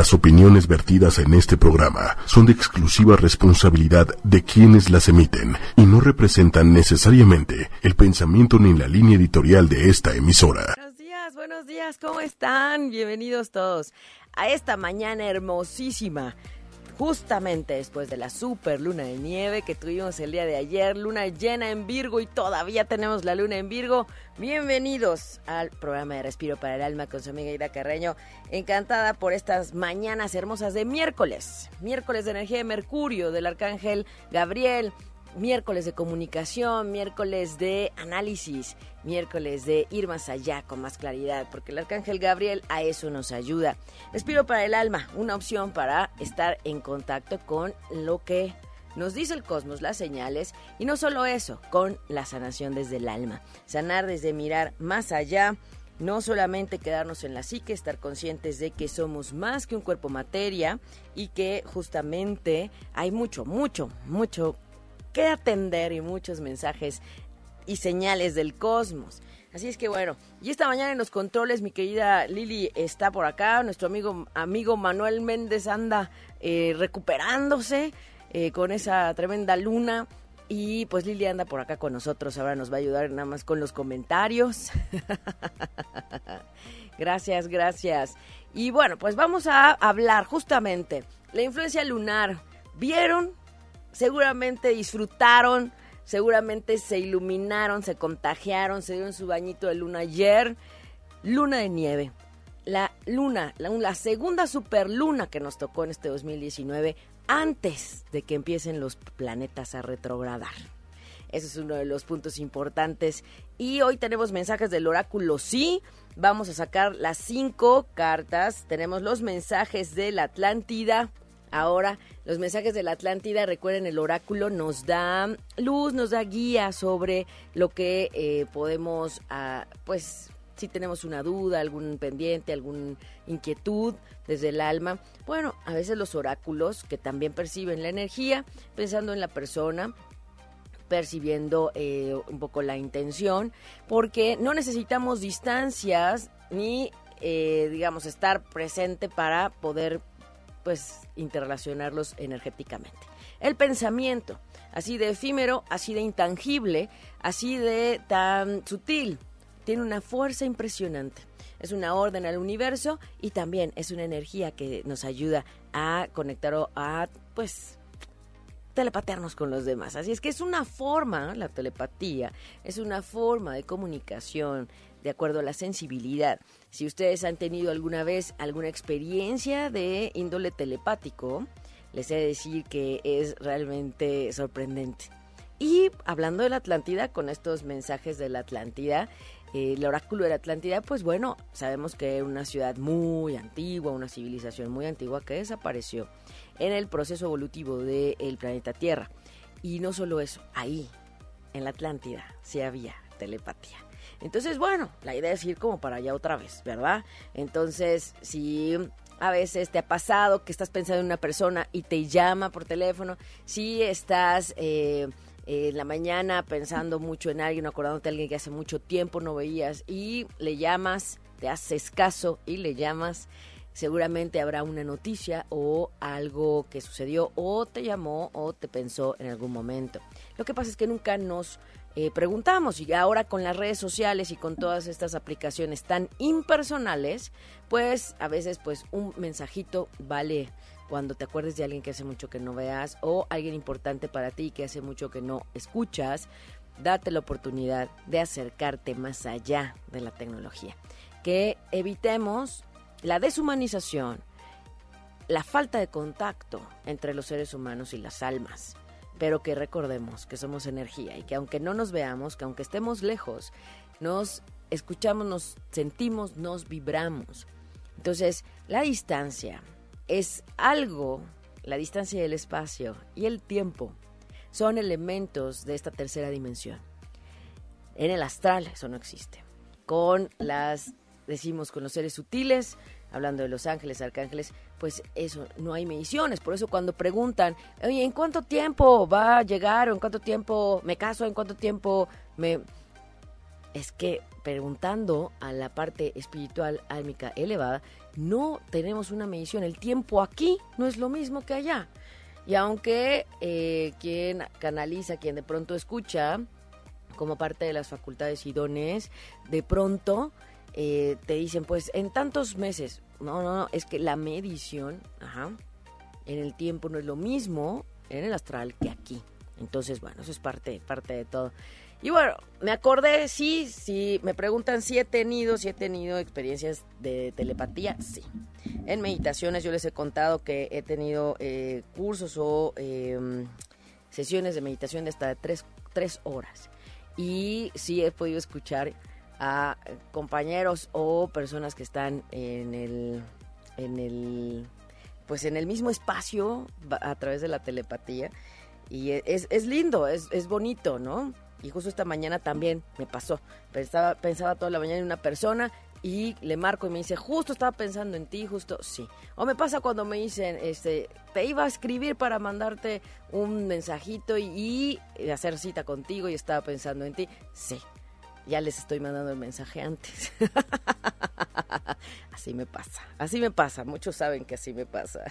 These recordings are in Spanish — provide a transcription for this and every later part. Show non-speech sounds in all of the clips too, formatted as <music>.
Las opiniones vertidas en este programa son de exclusiva responsabilidad de quienes las emiten y no representan necesariamente el pensamiento ni la línea editorial de esta emisora. Buenos días, buenos días, ¿cómo están? Bienvenidos todos a esta mañana hermosísima justamente después de la super luna de nieve que tuvimos el día de ayer, luna llena en Virgo y todavía tenemos la luna en Virgo. Bienvenidos al programa de Respiro para el Alma con su amiga Ida Carreño. Encantada por estas mañanas hermosas de miércoles, miércoles de energía de Mercurio del Arcángel Gabriel miércoles de comunicación, miércoles de análisis, miércoles de ir más allá con más claridad, porque el arcángel Gabriel a eso nos ayuda. Respiro para el alma, una opción para estar en contacto con lo que nos dice el cosmos, las señales, y no solo eso, con la sanación desde el alma. Sanar desde mirar más allá, no solamente quedarnos en la psique, estar conscientes de que somos más que un cuerpo materia y que justamente hay mucho, mucho, mucho que atender y muchos mensajes y señales del cosmos. Así es que bueno, y esta mañana en los controles mi querida Lili está por acá, nuestro amigo, amigo Manuel Méndez anda eh, recuperándose eh, con esa tremenda luna. Y pues Lili anda por acá con nosotros, ahora nos va a ayudar nada más con los comentarios. <laughs> gracias, gracias. Y bueno, pues vamos a hablar justamente la influencia lunar. ¿Vieron seguramente disfrutaron, seguramente se iluminaron, se contagiaron, se dieron su bañito de luna ayer. Luna de nieve. La luna, la, segunda superluna que nos tocó en este 2019 antes de que empiecen los planetas a retrogradar. Ese es uno de los puntos importantes. Y hoy tenemos mensajes del oráculo sí. Vamos a sacar las cinco cartas. Tenemos los mensajes de la Atlántida, Ahora, los mensajes de la Atlántida, recuerden, el oráculo nos da luz, nos da guía sobre lo que eh, podemos, ah, pues, si tenemos una duda, algún pendiente, alguna inquietud desde el alma. Bueno, a veces los oráculos que también perciben la energía, pensando en la persona, percibiendo eh, un poco la intención, porque no necesitamos distancias ni, eh, digamos, estar presente para poder pues interrelacionarlos energéticamente. El pensamiento, así de efímero, así de intangible, así de tan sutil, tiene una fuerza impresionante. Es una orden al universo y también es una energía que nos ayuda a conectar o a, pues, telepatearnos con los demás. Así es que es una forma, la telepatía, es una forma de comunicación de acuerdo a la sensibilidad. Si ustedes han tenido alguna vez alguna experiencia de índole telepático, les he de decir que es realmente sorprendente. Y hablando de la Atlántida, con estos mensajes de la Atlántida, eh, el oráculo de la Atlántida, pues bueno, sabemos que es una ciudad muy antigua, una civilización muy antigua que desapareció en el proceso evolutivo del planeta Tierra. Y no solo eso, ahí, en la Atlántida, sí había telepatía. Entonces, bueno, la idea es ir como para allá otra vez, ¿verdad? Entonces, si a veces te ha pasado que estás pensando en una persona y te llama por teléfono, si estás eh, en la mañana pensando mucho en alguien, acordándote de alguien que hace mucho tiempo no veías y le llamas, te haces caso y le llamas, seguramente habrá una noticia o algo que sucedió o te llamó o te pensó en algún momento. Lo que pasa es que nunca nos eh, preguntamos y ahora con las redes sociales y con todas estas aplicaciones tan impersonales, pues a veces pues un mensajito vale cuando te acuerdes de alguien que hace mucho que no veas o alguien importante para ti que hace mucho que no escuchas, date la oportunidad de acercarte más allá de la tecnología. Que evitemos la deshumanización, la falta de contacto entre los seres humanos y las almas pero que recordemos que somos energía y que aunque no nos veamos, que aunque estemos lejos, nos escuchamos, nos sentimos, nos vibramos. Entonces, la distancia es algo, la distancia del espacio y el tiempo son elementos de esta tercera dimensión. En el astral eso no existe. Con las, decimos, con los seres sutiles, hablando de los ángeles, arcángeles, pues eso, no hay mediciones. Por eso cuando preguntan, ¿en cuánto tiempo va a llegar? ¿O en cuánto tiempo me caso? ¿En cuánto tiempo me...? Es que preguntando a la parte espiritual álmica elevada, no tenemos una medición. El tiempo aquí no es lo mismo que allá. Y aunque eh, quien canaliza, quien de pronto escucha, como parte de las facultades idóneas, de pronto eh, te dicen, pues en tantos meses, no, no, no, es que la medición, en el tiempo no es lo mismo en el astral que aquí. Entonces, bueno, eso es parte, parte de todo. Y bueno, me acordé, sí, sí, me preguntan si he tenido, si he tenido experiencias de telepatía, sí. En meditaciones yo les he contado que he tenido eh, cursos o em, sesiones de meditación de hasta tres, tres horas. Y sí he podido escuchar a compañeros o personas que están en el, en el, pues en el mismo espacio a través de la telepatía. Y es, es lindo, es, es bonito, ¿no? Y justo esta mañana también me pasó. Pensaba, pensaba toda la mañana en una persona y le marco y me dice, justo estaba pensando en ti, justo, sí. O me pasa cuando me dicen, este, te iba a escribir para mandarte un mensajito y, y hacer cita contigo y estaba pensando en ti, sí. Ya les estoy mandando el mensaje antes. <laughs> así me pasa, así me pasa, muchos saben que así me pasa.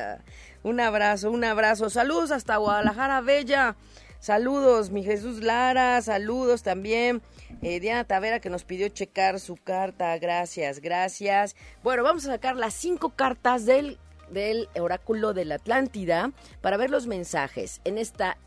<laughs> un abrazo, un abrazo. Saludos hasta Guadalajara Bella. Saludos, mi Jesús Lara, saludos también. Eh, Diana Tavera que nos pidió checar su carta, gracias, gracias. Bueno, vamos a sacar las cinco cartas del, del oráculo de la Atlántida para ver los mensajes en esta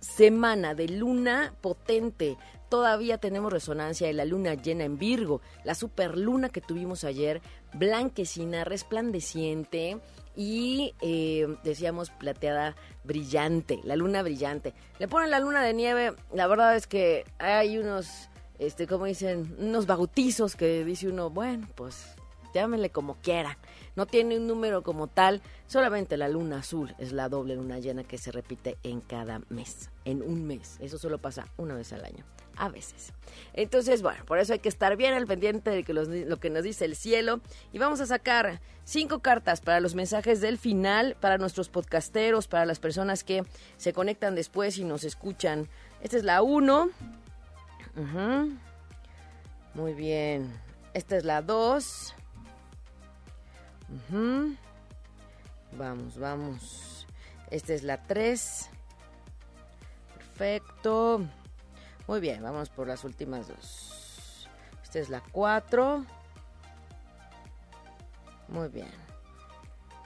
semana de luna potente. Todavía tenemos resonancia de la luna llena en Virgo, la superluna que tuvimos ayer, blanquecina, resplandeciente y eh, decíamos plateada brillante, la luna brillante. Le ponen la luna de nieve, la verdad es que hay unos, este, como dicen, unos bautizos que dice uno, bueno, pues llámenle como quieran. No tiene un número como tal, solamente la luna azul es la doble luna llena que se repite en cada mes, en un mes. Eso solo pasa una vez al año a veces. Entonces, bueno, por eso hay que estar bien al pendiente de que lo que nos dice el cielo. Y vamos a sacar cinco cartas para los mensajes del final, para nuestros podcasteros, para las personas que se conectan después y nos escuchan. Esta es la uno. Muy bien. Esta es la dos. Vamos, vamos. Esta es la tres. Perfecto. Muy bien, vamos por las últimas dos. Esta es la 4. Muy bien.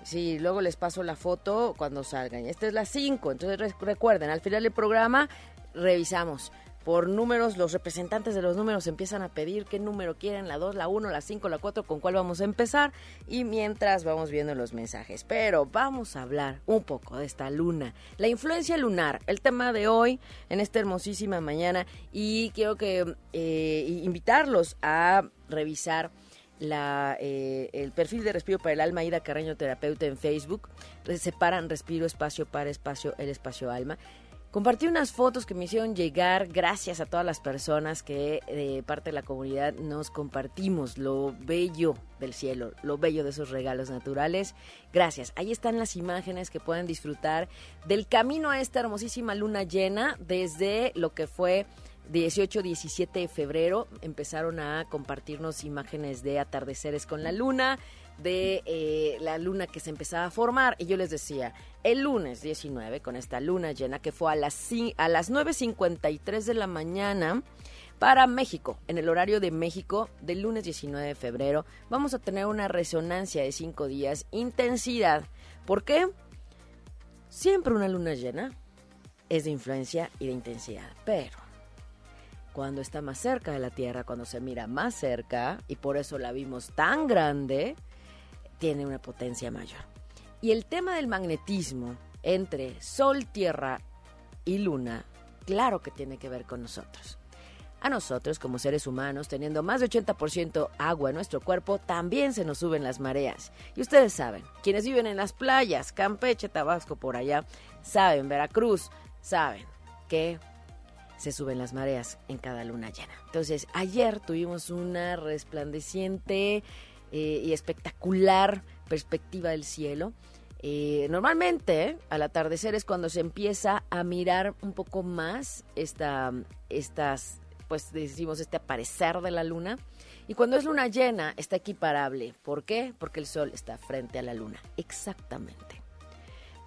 Sí, luego les paso la foto cuando salgan. Esta es la 5. Entonces recuerden, al final del programa revisamos por números, los representantes de los números empiezan a pedir qué número quieren, la 2, la 1, la 5, la 4, con cuál vamos a empezar y mientras vamos viendo los mensajes. Pero vamos a hablar un poco de esta luna, la influencia lunar, el tema de hoy en esta hermosísima mañana y quiero que eh, invitarlos a revisar la, eh, el perfil de Respiro para el Alma, Ida Carreño Terapeuta en Facebook. Separan Respiro, Espacio para Espacio, el Espacio Alma. Compartí unas fotos que me hicieron llegar gracias a todas las personas que de parte de la comunidad nos compartimos lo bello del cielo, lo bello de esos regalos naturales. Gracias. Ahí están las imágenes que pueden disfrutar del camino a esta hermosísima luna llena desde lo que fue 18-17 de febrero. Empezaron a compartirnos imágenes de atardeceres con la luna, de eh, la luna que se empezaba a formar. Y yo les decía, el lunes 19, con esta luna llena que fue a las, a las 9.53 de la mañana para México, en el horario de México del lunes 19 de febrero, vamos a tener una resonancia de cinco días, intensidad. ¿Por qué? Siempre una luna llena es de influencia y de intensidad, pero cuando está más cerca de la Tierra, cuando se mira más cerca, y por eso la vimos tan grande, tiene una potencia mayor. Y el tema del magnetismo entre Sol, Tierra y Luna, claro que tiene que ver con nosotros. A nosotros, como seres humanos, teniendo más de 80% agua en nuestro cuerpo, también se nos suben las mareas. Y ustedes saben, quienes viven en las playas, Campeche, Tabasco, por allá, saben, Veracruz, saben que se suben las mareas en cada luna llena. Entonces, ayer tuvimos una resplandeciente eh, y espectacular perspectiva del cielo. Eh, normalmente al atardecer es cuando se empieza a mirar un poco más esta, estas pues decimos este aparecer de la luna. Y cuando es luna llena, está equiparable. ¿Por qué? Porque el sol está frente a la luna. Exactamente.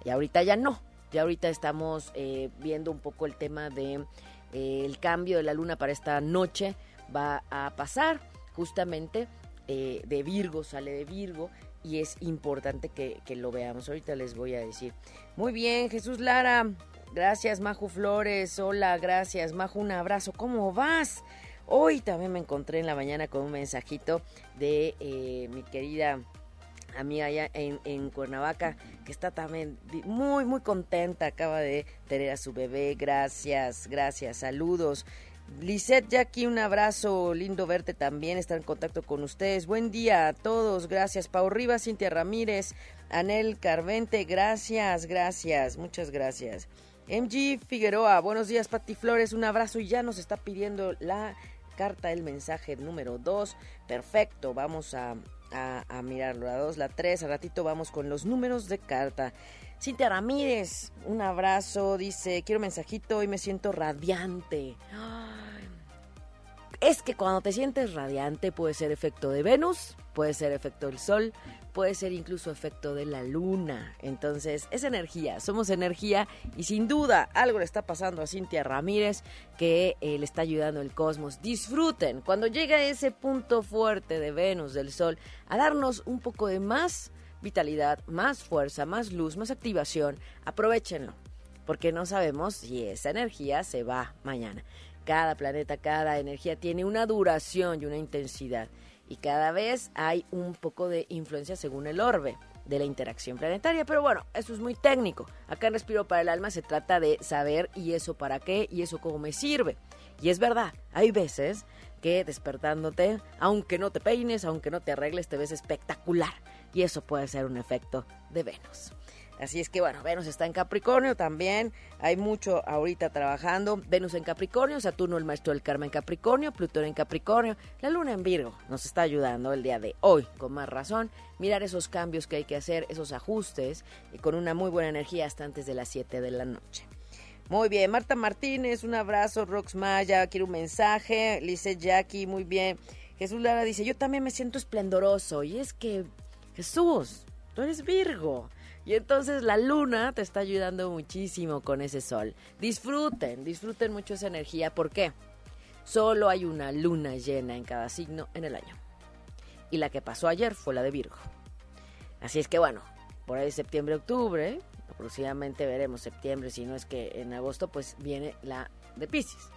Y ahorita ya no. Ya ahorita estamos eh, viendo un poco el tema de el cambio de la luna para esta noche. Va a pasar justamente eh, de Virgo, sale de Virgo y es importante que, lo veamos. Ahorita les voy a decir. Muy bien, Jesús Lara. Gracias, Maju Flores. Hola, gracias. Maju, un abrazo. ¿Cómo vas? Hoy también me encontré en la mañana con un mensajito de eh, mi querida amiga allá en, en, Cuernavaca, que está también muy, muy contenta. Acaba de tener a su bebé. Gracias, gracias. Saludos. Lisette Jackie, un abrazo, lindo verte también, estar en contacto con ustedes. Buen día a todos, gracias. Pau Rivas, Cintia Ramírez, Anel Carvente, gracias, gracias, muchas gracias. MG Figueroa, buenos días, Pati Flores, un abrazo y ya nos está pidiendo la carta, el mensaje número 2. Perfecto, vamos a, a, a mirarlo. La 2, la 3, al ratito vamos con los números de carta. Cintia Ramírez, un abrazo, dice, quiero mensajito y me siento radiante. Ay. Es que cuando te sientes radiante puede ser efecto de Venus, puede ser efecto del Sol, puede ser incluso efecto de la Luna. Entonces, es energía, somos energía y sin duda algo le está pasando a Cintia Ramírez que eh, le está ayudando el cosmos. Disfruten cuando llega ese punto fuerte de Venus, del Sol, a darnos un poco de más vitalidad, más fuerza, más luz, más activación. Aprovechenlo, porque no sabemos si esa energía se va mañana. Cada planeta, cada energía tiene una duración y una intensidad. Y cada vez hay un poco de influencia según el orbe de la interacción planetaria. Pero bueno, eso es muy técnico. Acá en Respiro para el Alma se trata de saber y eso para qué y eso cómo me sirve. Y es verdad, hay veces que despertándote, aunque no te peines, aunque no te arregles, te ves espectacular y eso puede ser un efecto de Venus. Así es que bueno, Venus está en Capricornio también, hay mucho ahorita trabajando, Venus en Capricornio, Saturno el maestro del karma en Capricornio, Plutón en Capricornio, la luna en Virgo nos está ayudando el día de hoy, con más razón, mirar esos cambios que hay que hacer, esos ajustes, y con una muy buena energía hasta antes de las 7 de la noche. Muy bien, Marta Martínez, un abrazo, Rox Maya, quiero un mensaje, Lice Jackie, muy bien. Jesús Lara dice, yo también me siento esplendoroso, y es que Jesús, tú eres Virgo. Y entonces la luna te está ayudando muchísimo con ese sol. Disfruten, disfruten mucho esa energía. ¿Por qué? Solo hay una luna llena en cada signo en el año. Y la que pasó ayer fue la de Virgo. Así es que bueno, por ahí septiembre, octubre, aproximadamente veremos septiembre, si no es que en agosto, pues viene la de Pisces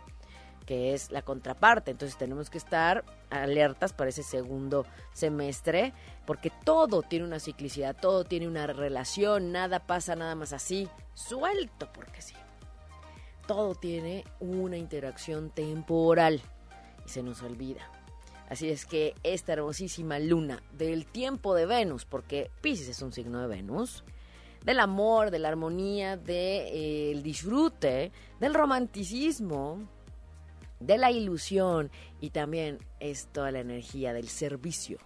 que es la contraparte. Entonces tenemos que estar alertas para ese segundo semestre, porque todo tiene una ciclicidad, todo tiene una relación, nada pasa nada más así, suelto porque sí. Todo tiene una interacción temporal y se nos olvida. Así es que esta hermosísima luna del tiempo de Venus, porque Pisces es un signo de Venus, del amor, de la armonía, del de, eh, disfrute, del romanticismo, de la ilusión y también es toda la energía del servicio.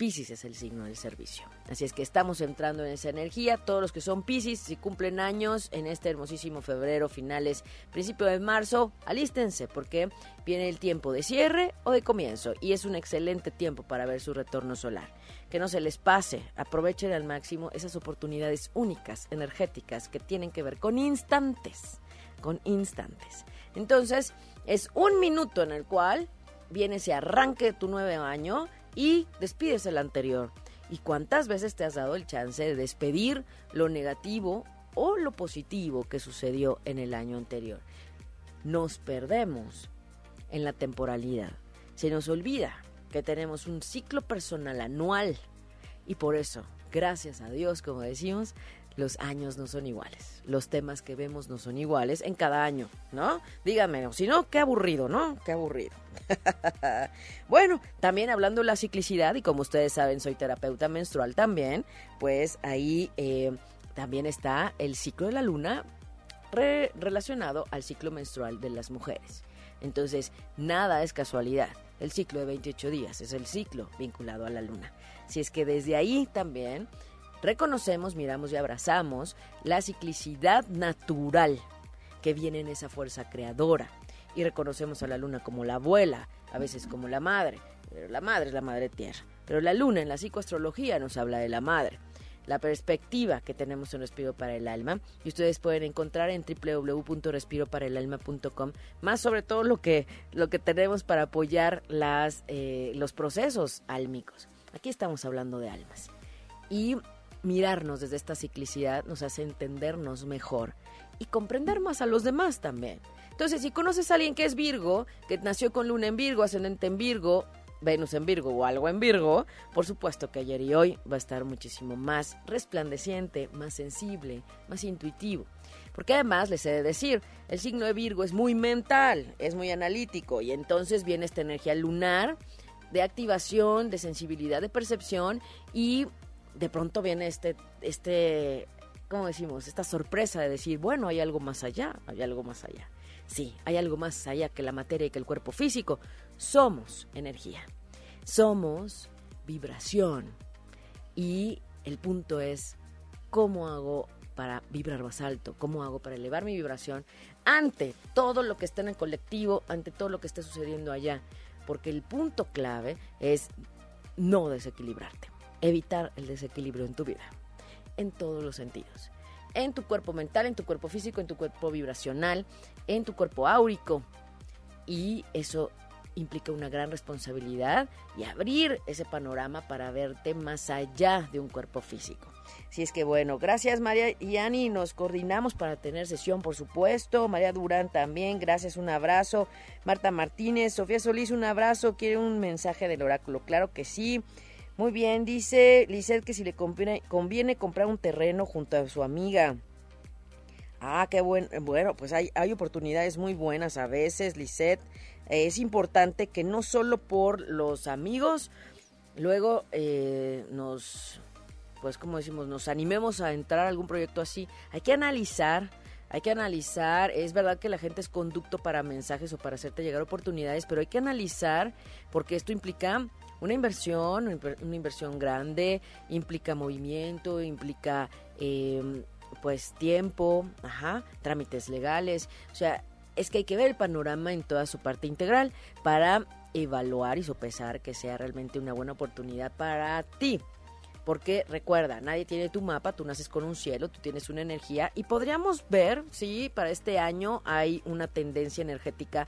Piscis es el signo del servicio. Así es que estamos entrando en esa energía. Todos los que son Piscis, si cumplen años en este hermosísimo febrero, finales, principio de marzo, alístense porque viene el tiempo de cierre o de comienzo y es un excelente tiempo para ver su retorno solar. Que no se les pase, aprovechen al máximo esas oportunidades únicas, energéticas, que tienen que ver con instantes, con instantes. Entonces, es un minuto en el cual viene ese arranque de tu nuevo año y despides el anterior. ¿Y cuántas veces te has dado el chance de despedir lo negativo o lo positivo que sucedió en el año anterior? Nos perdemos en la temporalidad. Se nos olvida que tenemos un ciclo personal anual y por eso, gracias a Dios, como decimos, los años no son iguales. Los temas que vemos no son iguales en cada año, ¿no? Díganme, si no, qué aburrido, ¿no? Qué aburrido. <laughs> bueno, también hablando de la ciclicidad, y como ustedes saben, soy terapeuta menstrual también, pues ahí eh, también está el ciclo de la luna relacionado al ciclo menstrual de las mujeres. Entonces, nada es casualidad. El ciclo de 28 días es el ciclo vinculado a la luna. Si es que desde ahí también reconocemos, miramos y abrazamos la ciclicidad natural que viene en esa fuerza creadora. y reconocemos a la luna como la abuela, a veces como la madre, pero la madre es la madre tierra. Pero la luna en la psicoastrología nos habla de la madre la perspectiva que tenemos en Respiro para el Alma y ustedes pueden encontrar en www.respiroparaelalma.com más sobre todo lo que lo que tenemos para apoyar las eh, los procesos álmicos. Aquí estamos hablando de almas y mirarnos desde esta ciclicidad nos hace entendernos mejor y comprender más a los demás también. Entonces, si conoces a alguien que es Virgo, que nació con luna en Virgo, ascendente en Virgo, Venus en Virgo o algo en Virgo, por supuesto que ayer y hoy va a estar muchísimo más resplandeciente, más sensible, más intuitivo. Porque además les he de decir, el signo de Virgo es muy mental, es muy analítico y entonces viene esta energía lunar de activación, de sensibilidad, de percepción y de pronto viene este, este, ¿cómo decimos? Esta sorpresa de decir, bueno, hay algo más allá, hay algo más allá. Sí, hay algo más allá que la materia y que el cuerpo físico. Somos energía. Somos vibración. Y el punto es cómo hago para vibrar más alto, cómo hago para elevar mi vibración ante todo lo que está en el colectivo, ante todo lo que esté sucediendo allá. Porque el punto clave es no desequilibrarte, evitar el desequilibrio en tu vida, en todos los sentidos en tu cuerpo mental, en tu cuerpo físico, en tu cuerpo vibracional, en tu cuerpo áurico. Y eso implica una gran responsabilidad y abrir ese panorama para verte más allá de un cuerpo físico. Si es que bueno, gracias María y Ani, nos coordinamos para tener sesión, por supuesto. María Durán también, gracias, un abrazo. Marta Martínez, Sofía Solís, un abrazo. ¿Quiere un mensaje del oráculo? Claro que sí. Muy bien, dice Lisette que si le conviene, conviene comprar un terreno junto a su amiga. Ah, qué bueno. Bueno, pues hay, hay oportunidades muy buenas a veces, Lisette. es importante que no solo por los amigos, luego eh, nos, pues como decimos, nos animemos a entrar a algún proyecto así. Hay que analizar, hay que analizar. Es verdad que la gente es conducto para mensajes o para hacerte llegar oportunidades, pero hay que analizar porque esto implica una inversión, una inversión grande, implica movimiento, implica em, pues tiempo, ajá, trámites legales, o sea, es que hay que ver el panorama en toda su parte integral para evaluar y sopesar que sea realmente una buena oportunidad para ti. Porque recuerda, nadie tiene tu mapa, tú naces con un cielo, tú tienes una energía y podríamos ver si para este año hay una tendencia energética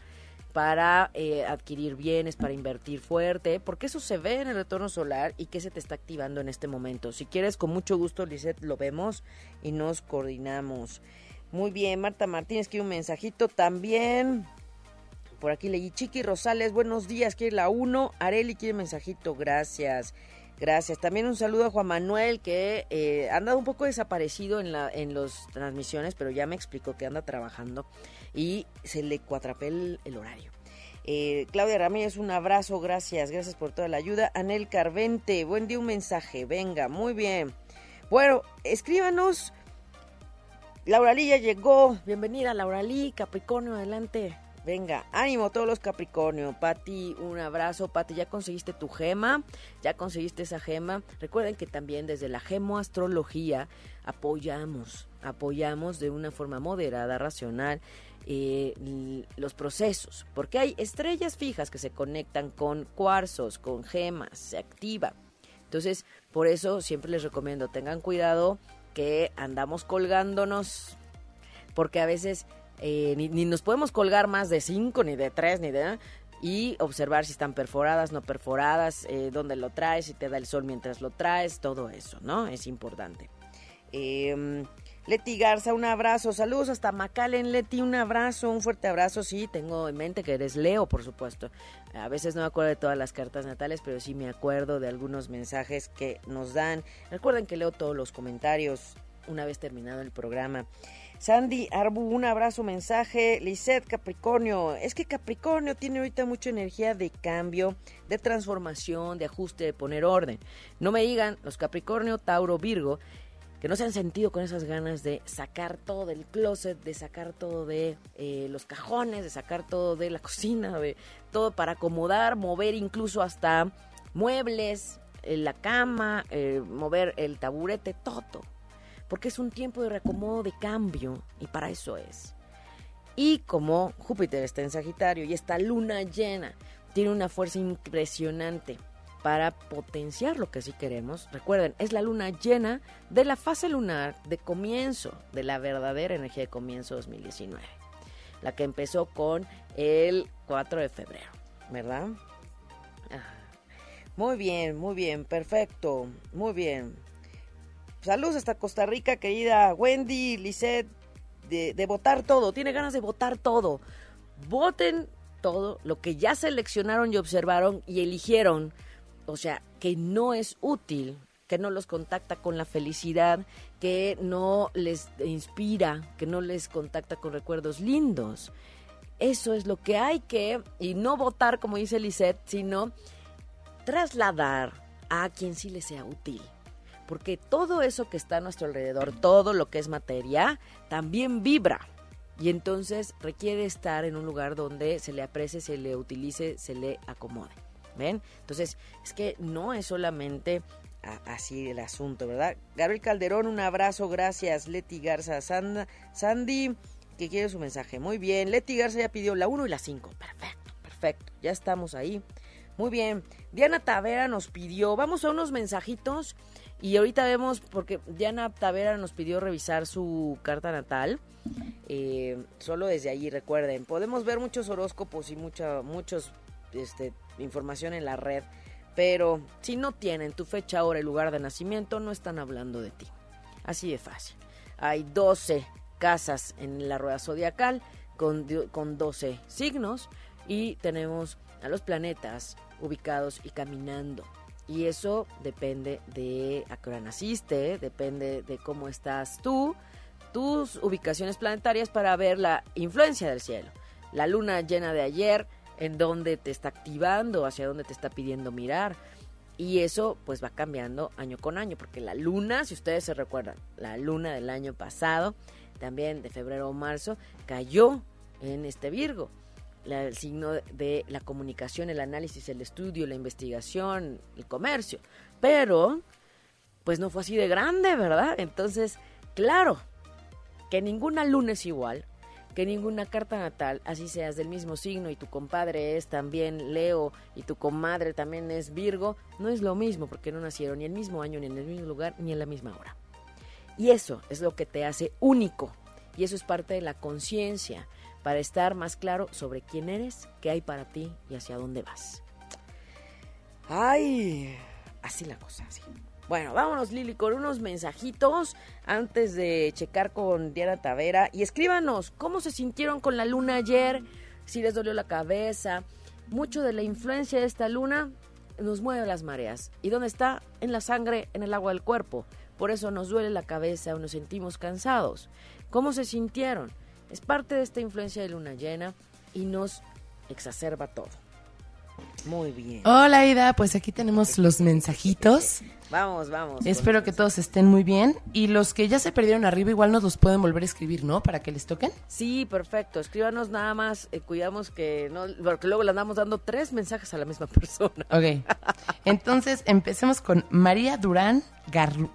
para eh, adquirir bienes, para invertir fuerte, porque eso se ve en el retorno solar y que se te está activando en este momento. Si quieres, con mucho gusto, Lisette, lo vemos y nos coordinamos. Muy bien, Marta Martínez quiere un mensajito también. Por aquí leí Chiqui Rosales, buenos días, quiere la 1. Areli quiere mensajito, gracias. Gracias. También un saludo a Juan Manuel, que eh, ha andado un poco desaparecido en, la, en las transmisiones, pero ya me explicó que anda trabajando y se le cuatrapé el, horario. Eh, Claudia Ramírez, un abrazo, gracias, gracias por toda la ayuda. Anel Carvente, buen día, un mensaje, venga, muy bien. Bueno, escríbanos. Laura Lee ya llegó, bienvenida Laura Lee, Capricornio, adelante. Venga, ánimo todos los Capricornio. Pati, un abrazo. Pati, ya conseguiste tu gema, ya conseguiste esa gema. Recuerden que también desde la gemoastrología apoyamos, apoyamos de una forma moderada, racional, eh, los procesos, porque hay estrellas fijas que se conectan con cuarzos, con gemas, se activa. Entonces, por eso siempre les recomiendo, tengan cuidado que andamos colgándonos, porque a veces eh, ni, nos podemos colgar más de cinco, ni de tres, ni de... Y observar si están perforadas, no perforadas, eh, dónde lo traes, si te da el sol mientras lo traes, todo eso, ¿no? Es importante. Eh, Leti Garza, un abrazo. Saludos hasta Macalen. Leti, un abrazo, un fuerte abrazo. Sí, tengo en mente que eres Leo, por supuesto. A veces no me acuerdo de todas las cartas natales, pero sí me acuerdo de algunos mensajes que nos dan. Recuerden que leo todos los comentarios una vez terminado el programa. Sandy Arbu, un abrazo, mensaje. Lisette Capricornio, es que Capricornio tiene ahorita mucha energía de cambio, de transformación, de ajuste, de poner orden. No me digan los Capricornio, Tauro, Virgo, que no se han sentido con esas ganas de sacar todo del closet, de sacar todo de eh, los cajones, de sacar todo de la <laughs> cocina, de todo para acomodar, mover incluso hasta muebles, eh, la cama, eh, mover el taburete, todo porque es un tiempo de reacomodo, de cambio, y para eso es. Y como Júpiter está en Sagitario y esta luna llena tiene una fuerza impresionante para potenciar lo que sí queremos. Recuerden, es la luna llena de la fase lunar de comienzo, de la verdadera energía de comienzo 2019. La que empezó con el 4 de febrero, ¿verdad? Ah, muy bien, muy bien, perfecto, muy bien. Saludos hasta Costa Rica, querida Wendy, Lisette, de, votar todo, tiene ganas de votar todo. Voten todo lo que ya seleccionaron y observaron y eligieron o sea, que no es útil, que no los contacta con la felicidad, que no les inspira, que no les contacta con recuerdos lindos. Eso es lo que hay que, y no votar como dice Lisette, sino trasladar a quien sí le sea útil. Porque todo eso que está a nuestro alrededor, todo lo que es materia, también vibra. Y entonces requiere estar en un lugar donde se le aprecie, se le utilice, se le acomode. ¿Ven? Entonces, es que no es solamente así el asunto, ¿verdad? Gabriel Calderón, un abrazo, gracias. Leti Garza, Sandy, que quiere su mensaje. Muy bien, Leti Garza ya pidió la 1 y la 5. Perfecto, perfecto, ya estamos ahí. Muy bien, Diana Tavera nos pidió, vamos a unos mensajitos y ahorita vemos, porque Diana Tavera nos pidió revisar su carta natal. Eh, solo desde allí, recuerden, podemos ver muchos horóscopos y mucha, muchos este, información en la red, pero si no tienen tu fecha, hora y lugar de nacimiento, no están hablando de ti. Así de fácil. Hay 12 casas en la rueda zodiacal con, con 12 signos y tenemos a los planetas ubicados y caminando. Y eso depende de a qué hora naciste, depende de cómo estás tú, tus ubicaciones planetarias para ver la influencia del cielo. La luna llena de ayer en dónde te está activando, hacia dónde te está pidiendo mirar. Y eso pues va cambiando año con año, porque la luna, si ustedes se recuerdan, la luna del año pasado, también de febrero o marzo, cayó en este Virgo. El signo de la comunicación, el análisis, el estudio, la investigación, el comercio. Pero, pues no fue así de grande, ¿verdad? Entonces, claro, que ninguna luna es igual, que ninguna carta natal, así seas del mismo signo y tu compadre es también Leo y tu comadre también es Virgo, no es lo mismo porque no nacieron ni el mismo año, ni en el mismo lugar, ni en la misma hora. Y eso es lo que te hace único. Y eso es parte de la conciencia para estar más claro sobre quién eres, qué hay para ti y hacia dónde vas. Ay, así la cosa, así. Bueno, vámonos Lili con unos mensajitos antes de checar con Diana Tavera y escríbanos cómo se sintieron con la luna ayer, si les dolió la cabeza. Mucho de la influencia de esta luna nos mueve las mareas. ¿Y dónde está? En la sangre, en el agua del cuerpo. Por eso nos duele la cabeza o nos sentimos cansados. ¿Cómo se sintieron? Es parte de esta influencia de luna llena y nos exacerba todo. Muy bien. Hola Ida, pues aquí tenemos los mensajitos. Vamos, vamos. Espero que todos estén muy bien. Y los que ya se perdieron arriba igual nos los pueden volver a escribir, ¿no? Para que les toquen. Sí, perfecto. Escríbanos nada más. Eh, cuidamos que no, porque luego le andamos dando tres mensajes a la misma <laughs> persona. Ok. Entonces empecemos con María Durán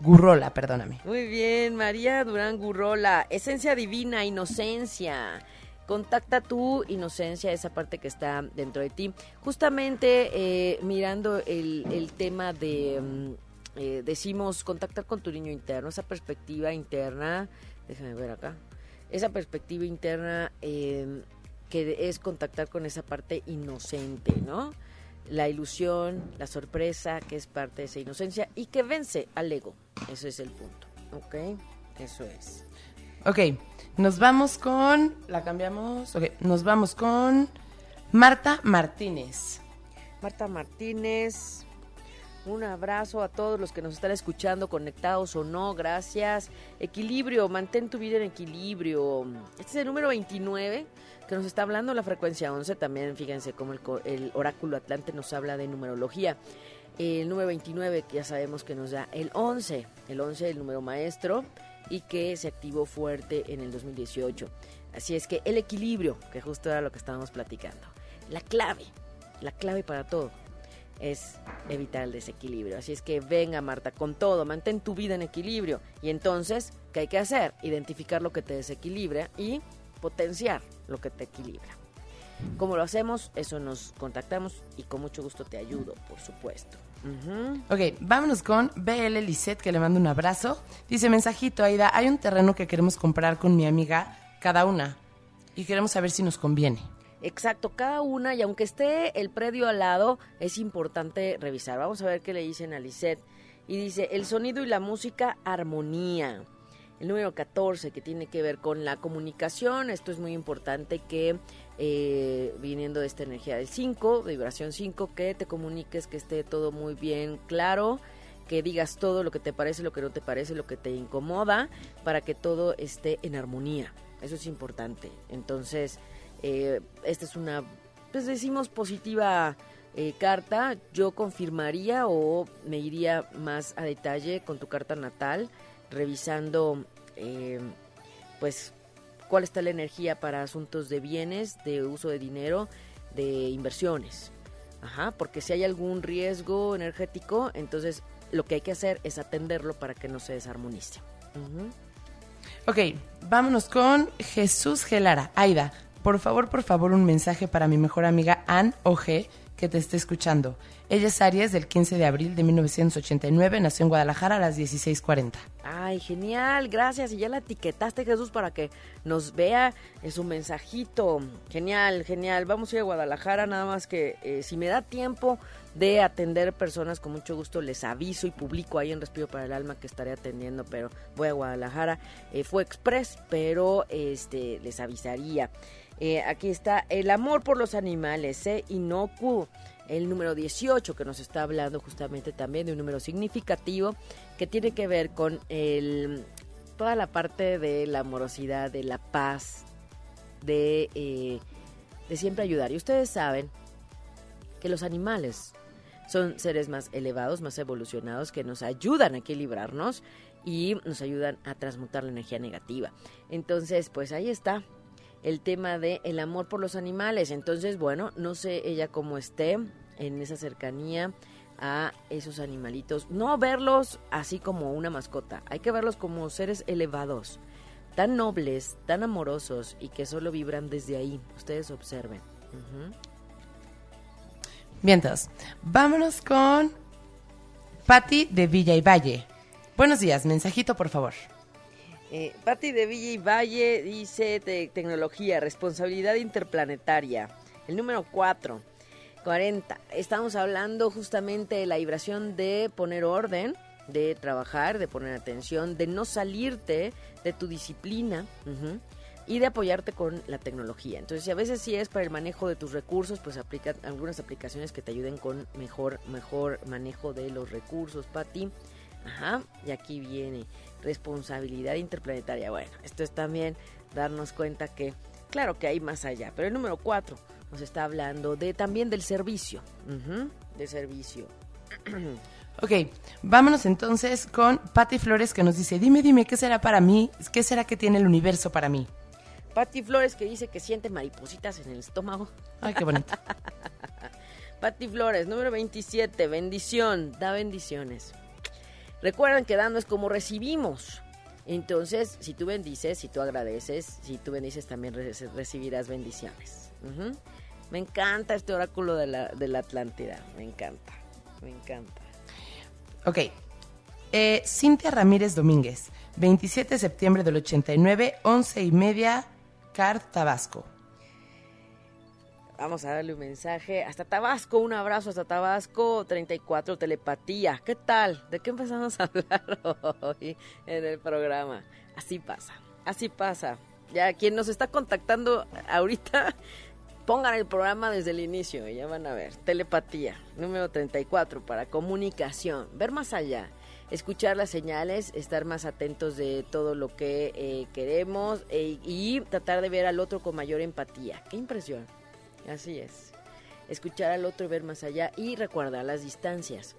Gurrola, perdóname. Muy bien, María Durán Gurrola. Esencia divina, inocencia. Contacta tu inocencia, esa parte que está dentro de ti. Justamente eh, mirando el, el, tema de, mm, eh, decimos, contactar con tu niño interno, esa perspectiva interna, déjame ver acá, esa perspectiva interna em, que es contactar con esa parte inocente, ¿no? La ilusión, la sorpresa, que es parte de esa inocencia y que vence al ego. Ese es el punto, ¿ok? Eso es. Ok, nos vamos con. La cambiamos. Ok, nos vamos con Marta Martínez. Marta Martínez. Un abrazo a todos los que nos están escuchando, conectados o no, gracias. Equilibrio, mantén tu vida en equilibrio. Este es el número 29 que nos está hablando la frecuencia 11. También fíjense cómo el, el oráculo Atlante nos habla de numerología. El número 29 que ya sabemos que nos da el 11. El 11 el número maestro y que se activó fuerte en el 2018. Así es que el equilibrio, que justo era lo que estábamos platicando, la clave, la clave para todo es evitar el desequilibrio. Así es que venga Marta, con todo, mantén tu vida en equilibrio. Y entonces, ¿qué hay que hacer? Identificar lo que te desequilibra y potenciar lo que te equilibra. ¿Cómo lo hacemos? Eso nos contactamos y con mucho gusto te ayudo, por supuesto. Ok, vámonos con BL Lisette, que le mando un abrazo. Dice, mensajito, Aida, hay un terreno que queremos comprar con mi amiga, cada una, y queremos saber si nos conviene. Exacto, cada una, y aunque esté el predio al lado, es importante revisar. Vamos a ver qué le dicen a Lisette. Y dice, el sonido y la música, armonía. El número 14, que tiene que ver con la comunicación. Esto es muy importante que, eh, viniendo de esta energía del 5, vibración 5, que te comuniques, que esté todo muy bien claro, que digas todo lo que te parece, lo que no te parece, lo que te incomoda, para que todo esté en armonía. Eso es importante. Entonces, eh, esta es una, pues decimos positiva eh, carta. Yo confirmaría o me iría más a detalle con tu carta natal, revisando, eh, pues, cuál está la energía para asuntos de bienes, de uso de dinero, de inversiones. Ajá, porque si hay algún riesgo energético, entonces lo que hay que hacer es atenderlo para que no se desarmonice. Ujú. Ok, vámonos con Jesús Gelara. Aida, por favor, por favor, un mensaje para mi mejor amiga Ann OG, que te esté escuchando. Ella es Aries del 15 de abril de 1989, nació en Guadalajara a las 16.40. Ay, genial, gracias. Y ya la etiquetaste, Jesús, para que nos vea. Es un mensajito. Genial, genial. Vamos a ir a Guadalajara, nada más que eh, si me da tiempo de atender personas, con mucho gusto les aviso y publico ahí en Respiro para el Alma que estaré atendiendo, pero voy a Guadalajara. Eh, fue express, pero este les avisaría. Eh, aquí está el amor por los animales, ¿eh? inocuo. El número 18 que nos está hablando justamente también de un número significativo que tiene que ver con el, toda la parte de la amorosidad, de la paz, de, eh, de siempre ayudar. Y ustedes saben que los animales son seres más elevados, más evolucionados, que nos ayudan a equilibrarnos y nos ayudan a transmutar la energía negativa. Entonces, pues ahí está el tema de el amor por los animales. Entonces, bueno, no sé ella cómo esté en esa cercanía a esos animalitos. No verlos así como una mascota, hay que verlos como seres elevados, tan nobles, tan amorosos y que solo vibran desde ahí. Ustedes observen. Ujú. Bien, vámonos con Patti de Villa y Valle. Buenos días, mensajito, por favor. Eh, Patti de Villa y Valle dice te- tecnología, responsabilidad interplanetaria. El número 4, 40. Estamos hablando justamente de la vibración de poner orden, de trabajar, de poner atención, de no salirte de tu disciplina y de apoyarte con la tecnología. Entonces, si a veces sí es para el manejo de tus recursos, pues aplica algunas aplicaciones que te ayuden con mejor, mejor manejo de los recursos, Patti. Ajá, y aquí viene responsabilidad interplanetaria. Bueno, esto es también darnos cuenta que, claro que hay más allá, pero el número cuatro nos está hablando de también del servicio, ujú, de servicio. <clears throat> Ok, vámonos entonces con Patti Flores que nos dice, dime, dime, ¿qué será para mí? ¿Qué será que tiene el universo para mí? Patti Flores que dice que siente maripositas en el estómago. Ay, qué bonito. <laughs> Patti Flores, número 27, bendición, da bendiciones. Recuerden que dando es como recibimos. Entonces, si tú bendices, si tú agradeces, si tú bendices, también re- recibirás bendiciones. Me encanta este oráculo de la, de la Atlántida. Me encanta, me encanta. Ok, eh, Cintia Ramírez Domínguez, 27 de septiembre del 89, 11 y media, Car Tabasco. Vamos a darle un mensaje. Hasta Tabasco, un abrazo hasta Tabasco, 34, telepatía. ¿Qué tal? ¿De qué empezamos a hablar <laughs> hoy en el programa? Así pasa, así pasa. Ya quien nos está contactando ahorita, pongan el programa desde el inicio y ya van a ver. Telepatía, número 34, para comunicación, ver más allá. Escuchar las señales, estar más atentos de todo lo que eh, queremos eh, y tratar de ver al otro con mayor empatía. ¡Qué impresión! Así es. Escuchar al otro y ver más allá y recordar las distancias.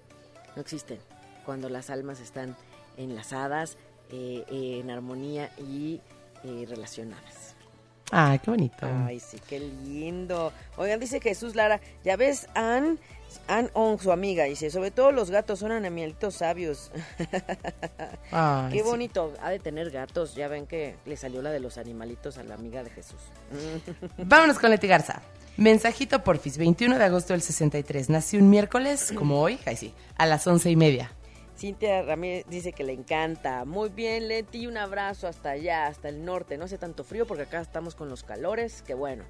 No existen. Cuando las almas están enlazadas, eh, eh, en armonía y eh, relacionadas. Ay, qué bonito. Ay, sí, qué lindo. Oigan, dice Jesús Lara, ya ves, Ann, Ann On, su amiga, dice, sobre todo los gatos son animalitos sabios. <laughs> Ay, qué sí. bonito, ha de tener gatos. Ya ven que le salió la de los animalitos a la amiga de Jesús. Vámonos con Leti Garza. Mensajito porfis, 21 de agosto del 63. Nací un miércoles, como hoy, ay sí, a las once y media. Cintia Ramírez dice que le encanta. Muy bien, Leti, un abrazo hasta allá, hasta el norte. No hace tanto frío porque acá estamos con los calores, que bueno.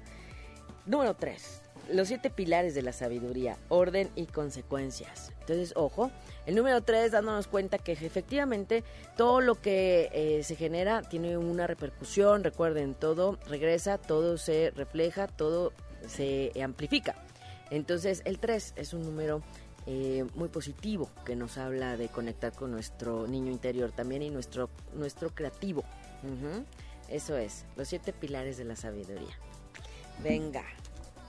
Número 3. Los siete pilares de la sabiduría, orden y consecuencias. Entonces, ojo, el número 3 dándonos cuenta que efectivamente todo lo que eh, se genera tiene una repercusión. Recuerden, todo regresa, todo se refleja, todo se amplifica. Entonces, el 3 es un número eh, muy positivo que nos habla de conectar con nuestro niño interior también y nuestro, nuestro creativo. Eso es, los siete pilares de la sabiduría. Venga.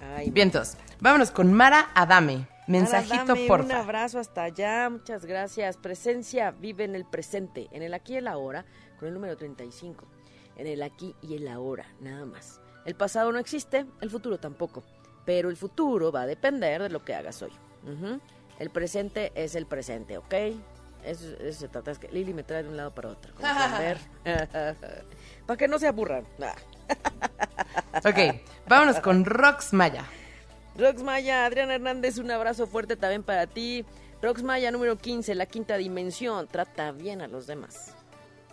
Ay, Vientos. Vámonos con Mara Adame. Mensajito, dame Un abrazo hasta allá, muchas gracias. Presencia vive en el presente, en el aquí y el ahora, con el número 35. En el aquí y el ahora, nada más. El pasado no existe, el futuro tampoco. Pero el futuro va a depender de lo que hagas hoy. El presente es el presente, ¿ok? Eso, eso se trata, es que Lili me trae de un lado para otro. <laughs> para que no se aburran. Ah. <laughs> Ok, vámonos con Rox Maya. Rox Maya, Adriana Hernández, un abrazo fuerte también para ti. Rox Maya, número 15, la quinta dimensión. Trata bien a los demás.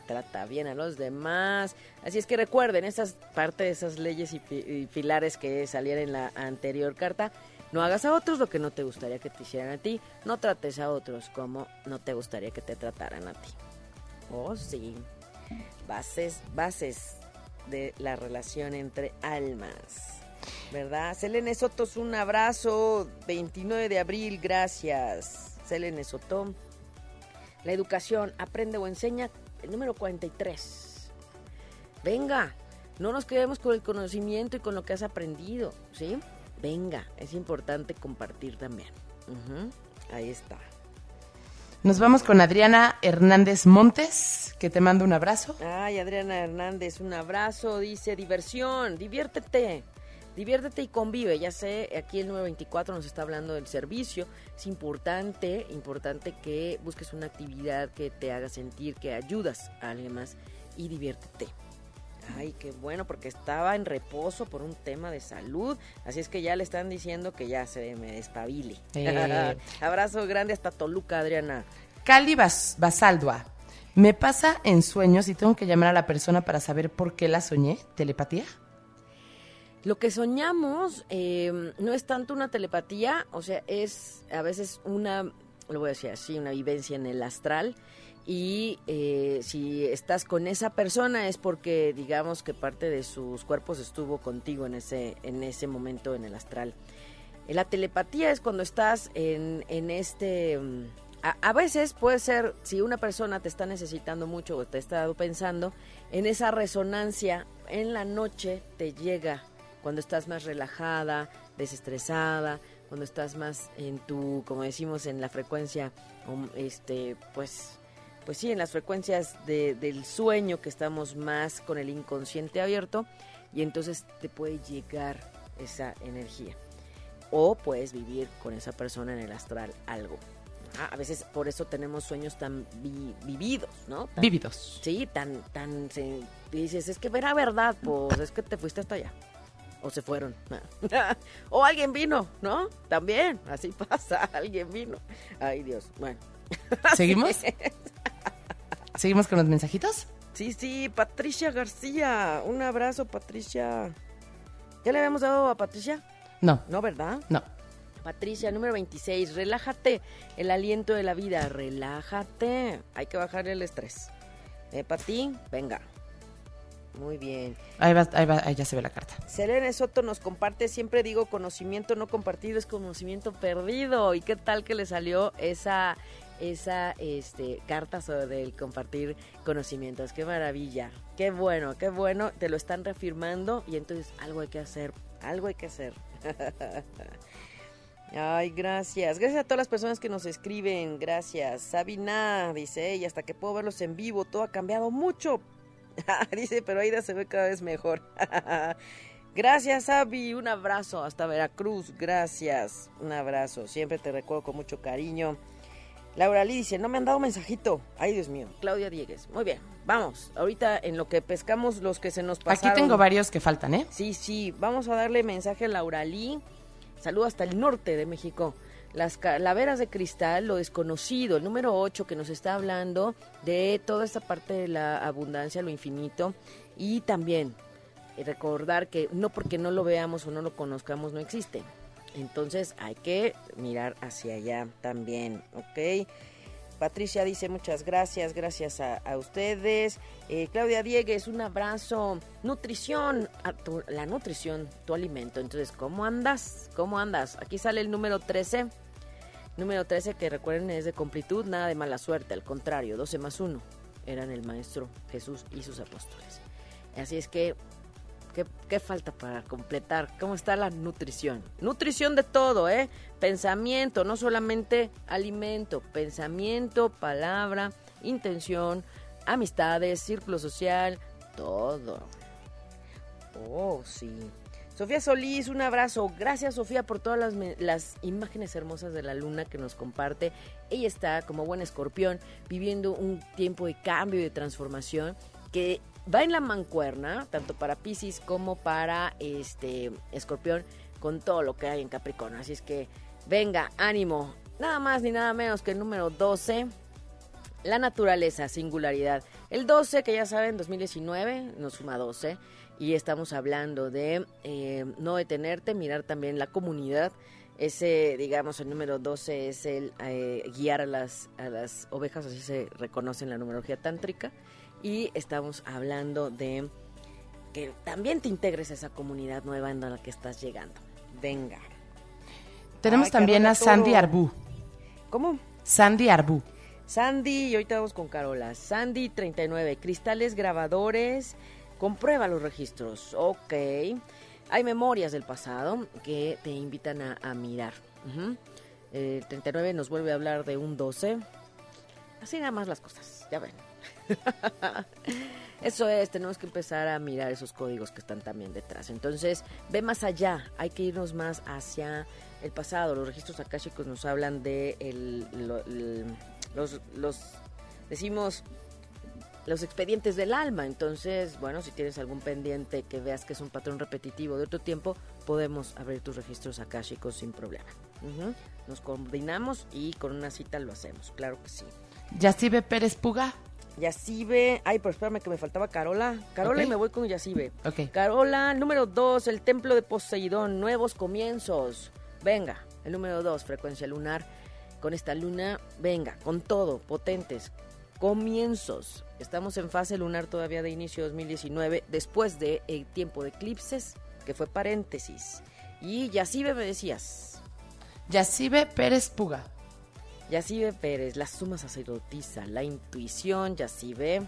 Trata bien a los demás. Así es que recuerden, esas parte de esas leyes y, pi- y pilares que salían en la anterior carta. No hagas a otros lo que no te gustaría que te hicieran a ti. No trates a otros como no te gustaría que te trataran a ti. Oh, sí. Bases, bases de la relación entre almas. ¿Verdad? Selene Soto, un abrazo. 29 de abril, gracias. Selene Soto. La educación, aprende o enseña, el número 43. Venga, no nos quedemos con el conocimiento y con lo que has aprendido, ¿sí? Venga, es importante compartir también. Ahí está. Nos vamos con Adriana Hernández Montes, que te mando un abrazo. Ay, Adriana Hernández, un abrazo. Dice, diversión, diviértete. Diviértete y convive. Ya sé, aquí el número 24 nos está hablando del servicio. Es importante, importante que busques una actividad que te haga sentir que ayudas a alguien más y diviértete. Ay, qué bueno, porque estaba en reposo por un tema de salud. Así es que ya le están diciendo que ya se me despabile. Eh. <laughs> Abrazo grande hasta Toluca, Adriana. Cali Bas- Basaldua. Me pasa en sueños y tengo que llamar a la persona para saber por qué la soñé. ¿Telepatía? Lo que soñamos eh, no es tanto una telepatía, o sea, es a veces una, lo voy a decir así, una vivencia en el astral. Y eh, si estás con esa persona es porque digamos que parte de sus cuerpos estuvo contigo en ese, en ese momento en el astral. Eh, La telepatía es cuando estás en, en este... mm, A, a veces puede ser, si una persona te está necesitando mucho o te estado pensando, en esa resonancia en la noche te llega cuando estás más relajada, desestresada, cuando estás más en tu, como decimos, en la frecuencia, este, pues, pues sí, en las frecuencias de- del sueño que estamos más con el inconsciente abierto y entonces te puede llegar esa energía. O puedes vivir con esa persona en el astral algo. Ah, a veces por eso tenemos sueños tan vi- vividos, ¿no? Tan- Vívidos. Sí, tan, tan, se- dices, es que era verdad, pues es que te fuiste hasta allá. O se fueron. <laughs> o alguien vino, ¿no? También, así <laughs> pasa, alguien vino. Ay, Dios, bueno. <laughs> ¿Seguimos? ¿Seguimos con los mensajitos? Sí, sí, Patricia García. Un abrazo, Patricia. ¿Ya le habíamos dado a Patricia? No, No, ¿verdad? no. Patricia, número 26, relájate. El aliento de la vida, relájate. Hay que bajarle el estrés. ¿Eh, ti? Venga. Muy bien. Ahí va, ahí va, ahí ya se ve la carta. Selene Soto nos comparte, siempre digo, conocimiento no compartido es conocimiento perdido. ¿Y qué tal que le salió esa, esa este, carta sobre el compartir conocimientos? Qué maravilla, qué bueno, qué bueno. Te lo están reafirmando y entonces algo hay que hacer, algo hay que hacer. <laughs> Ay, gracias. Gracias a todas las personas que nos escriben. Gracias. Sabina dice, y hasta que puedo verlos en vivo, todo ha cambiado mucho. <laughs> Dice, pero Aida se ve cada vez mejor. <laughs> Gracias, Abby. Un abrazo hasta Veracruz. Gracias. Un abrazo. Siempre te recuerdo con mucho cariño. Laura Lee dice, no me han dado mensajito. Ay, Dios mío. Claudia Diegues. Muy bien. Vamos. Ahorita en lo que pescamos los que se nos pasaron. Aquí tengo varios que faltan, ¿eh? Sí, sí. Vamos a darle mensaje a Laura Lee. Saludo hasta el norte de México. Las calaveras de cristal, lo desconocido, el número 8 que nos está hablando de toda esta parte de la abundancia, lo infinito. Y también recordar que no porque no lo veamos o no lo conozcamos no existe. Entonces hay que mirar hacia allá también, ¿ok? Patricia dice muchas gracias, gracias a, ustedes. Eh, Claudia Diegues, un abrazo. Nutrición, la nutrición, tu alimento. Entonces, ¿cómo andas? ¿Cómo andas? Aquí sale el número 13. Número 13 que recuerden es de completud, nada de mala suerte, al contrario, 12 más 1 eran el Maestro Jesús y sus apóstoles. Así es que ¿Qué, falta para completar? ¿Cómo está la nutrición? Nutrición de todo, ¿eh? Pensamiento, no solamente alimento, pensamiento, palabra, intención, amistades, círculo social, todo. Oh, sí. Sofía Solís, un abrazo. Gracias Sofía por todas las, imágenes hermosas de la luna que nos comparte. Ella está como buen escorpión viviendo un tiempo de cambio y de transformación que va en la mancuerna, tanto para Pisces como para este Escorpión, con todo lo que hay en Capricornio. Así es que, venga, ánimo. Nada más ni nada menos que el número 12, la naturaleza, singularidad. El 12, que ya saben, 2019, nos suma 12. Y estamos hablando de eh, no detenerte, mirar también la comunidad. Ese, digamos, el número 12 es el eh, guiar a las, a las ovejas, así se reconoce en la numerología tántrica y estamos hablando de que también te integres a esa comunidad nueva en la que estás llegando. Venga. Tenemos también a Sandy Arbú. ¿Cómo? Sandy Arbú. Sandy, y ahorita vamos con Carola. Sandy 39, cristales grabadores, comprueba los registros. Ok. Hay memorias del pasado que te invitan a, mirar. El 39 nos vuelve a hablar de un 12. Así nada más las cosas, ya ven. <laughs> Eso es, tenemos que empezar a mirar esos códigos que están también detrás. Entonces, ve más allá, hay que irnos más hacia el pasado. Los registros akáshicos nos hablan de los, los, decimos, los expedientes del alma. Entonces, bueno, si tienes algún pendiente que veas que es un patrón repetitivo de otro tiempo, podemos abrir tus registros akáshicos sin problema. Nos coordinamos y con una cita lo hacemos, claro que sí. Yacibe Pérez Puga. Yacibe. Ay, pero espérame que me faltaba Carola. Carola y me voy con Yacibe. Carola, número dos, el templo de Poseidón, nuevos comienzos. Venga, el número dos, frecuencia lunar. Con esta luna, venga, con todo, potentes. Comienzos. Estamos en fase lunar todavía de inicio 2019, después de el tiempo de eclipses, que fue paréntesis. Y Yacibe me decías. Yacibe Pérez Puga. Yacibe Pérez, la suma sacerdotisa, la intuición, Yacibe.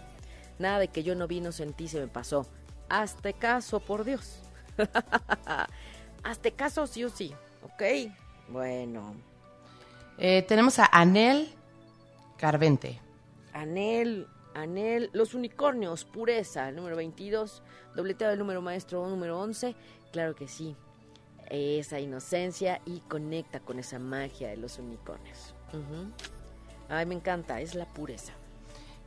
Nada de que yo no vi, no sentí, se me pasó. Hazte caso, por Dios. <laughs> Hazte caso, sí o sí. ¿Ok? Bueno. Eh, tenemos a Anel Carvente. Anel, Anel, los unicornios, pureza, número 22, dobleteado del número maestro, número 11. Claro que sí. Esa inocencia y conecta con esa magia de los unicornios. Ay, me encanta, es la pureza.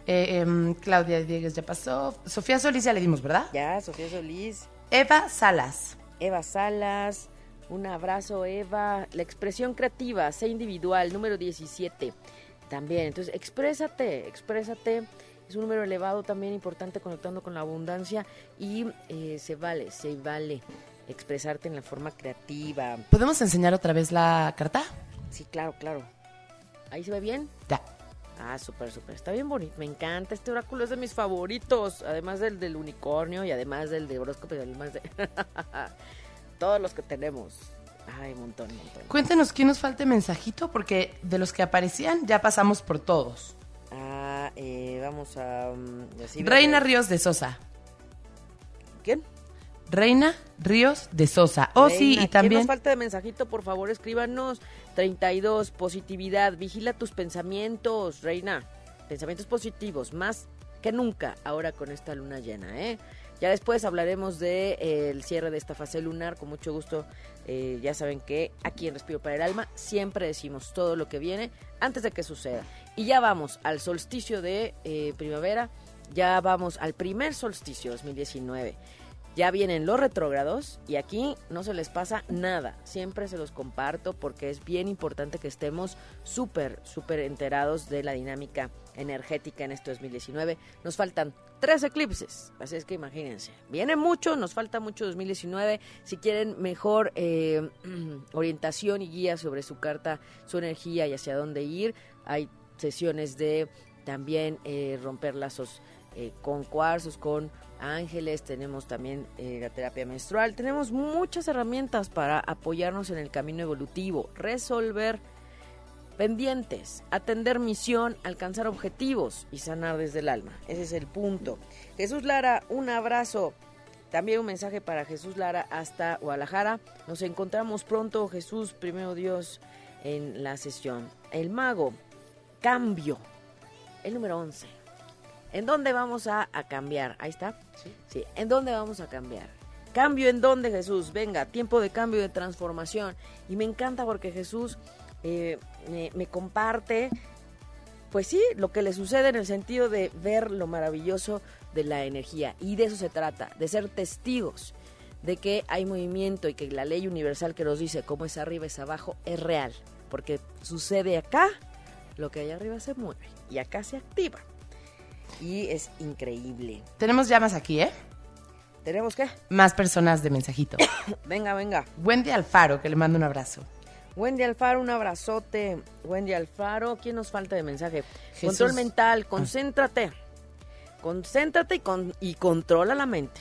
Eh, em, Claudia Diegues ya pasó. Sofía Solís ya le dimos, ¿verdad? Ya, Sofía Solís. Eva Salas. Eva Salas. Un abrazo, Eva. La expresión creativa, sé individual, número 17. También, entonces, exprésate, exprésate. Es un número elevado también importante conectando con la abundancia y eh, se vale, se vale expresarte en la forma creativa. ¿Podemos enseñar otra vez la carta? Sí, claro, claro. ¿Ahí se ve bien? Ya. Ah, súper, súper. Está bien bonito. Me encanta. Este oráculo es de mis favoritos. Además del del unicornio y además del de horóscopo y además de... <laughs> Todos los que tenemos. Ay, montón, montón. Cuéntenos quién nos falta mensajito porque de los que aparecían ya pasamos por todos. Ah, eh, vamos a... Um, Reina Ríos de Sosa. ¿Quién? Reina Ríos de Sosa. Oh, sí, y también. nos falta de mensajito, por favor, escríbanos. 32, positividad. Vigila tus pensamientos, Reina. Pensamientos positivos, más que nunca ahora con esta luna llena, ¿eh? Ya después hablaremos del de, el cierre de esta fase lunar, con mucho gusto. Eh, ya saben que aquí en Respiro para el Alma siempre decimos todo lo que viene antes de que suceda. Y ya vamos al solsticio de eh, primavera, ya vamos al primer solsticio 2019. Ya vienen los retrógrados y aquí no se les pasa nada. Siempre se los comparto porque es bien importante que estemos súper, súper enterados de la dinámica energética en este 2019. Nos faltan tres eclipses, así es que imagínense. Viene mucho, nos falta mucho 2019. Si quieren mejor eh, <clears throat> orientación y guía sobre su carta, su energía y hacia dónde ir, hay sesiones de también eh, romper lazos eh, con cuarzos, con ángeles, tenemos también eh, la terapia menstrual, tenemos muchas herramientas para apoyarnos en el camino evolutivo, resolver pendientes, atender misión, alcanzar objetivos y sanar desde el alma. Ese es el punto. Jesús Lara, un abrazo. También un mensaje para Jesús Lara hasta Guadalajara. Nos encontramos pronto, Jesús, primero Dios, en la sesión. El mago, cambio. El número 11. ¿En dónde vamos a, a cambiar? Ahí está. Sí. sí. ¿En dónde vamos a cambiar? Cambio en dónde, Jesús. Venga, tiempo de cambio, de transformación. Y me encanta porque Jesús eh, me, me comparte, pues sí, lo que le sucede en el sentido de ver lo maravilloso de la energía. Y de eso se trata, de ser testigos de que hay movimiento y que la ley universal que nos dice cómo es arriba es abajo es real. Porque sucede acá, lo que hay arriba se mueve y acá se activa. Y es increíble. Tenemos llamas aquí, ¿eh? ¿Tenemos qué? Más personas de mensajito. <coughs> venga, venga. Wendy Alfaro, que le mando un abrazo. Wendy Alfaro, un abrazote. Wendy Alfaro, ¿quién nos falta de mensaje? Jesús. Control mental, concéntrate. Concéntrate y, con, y controla la mente.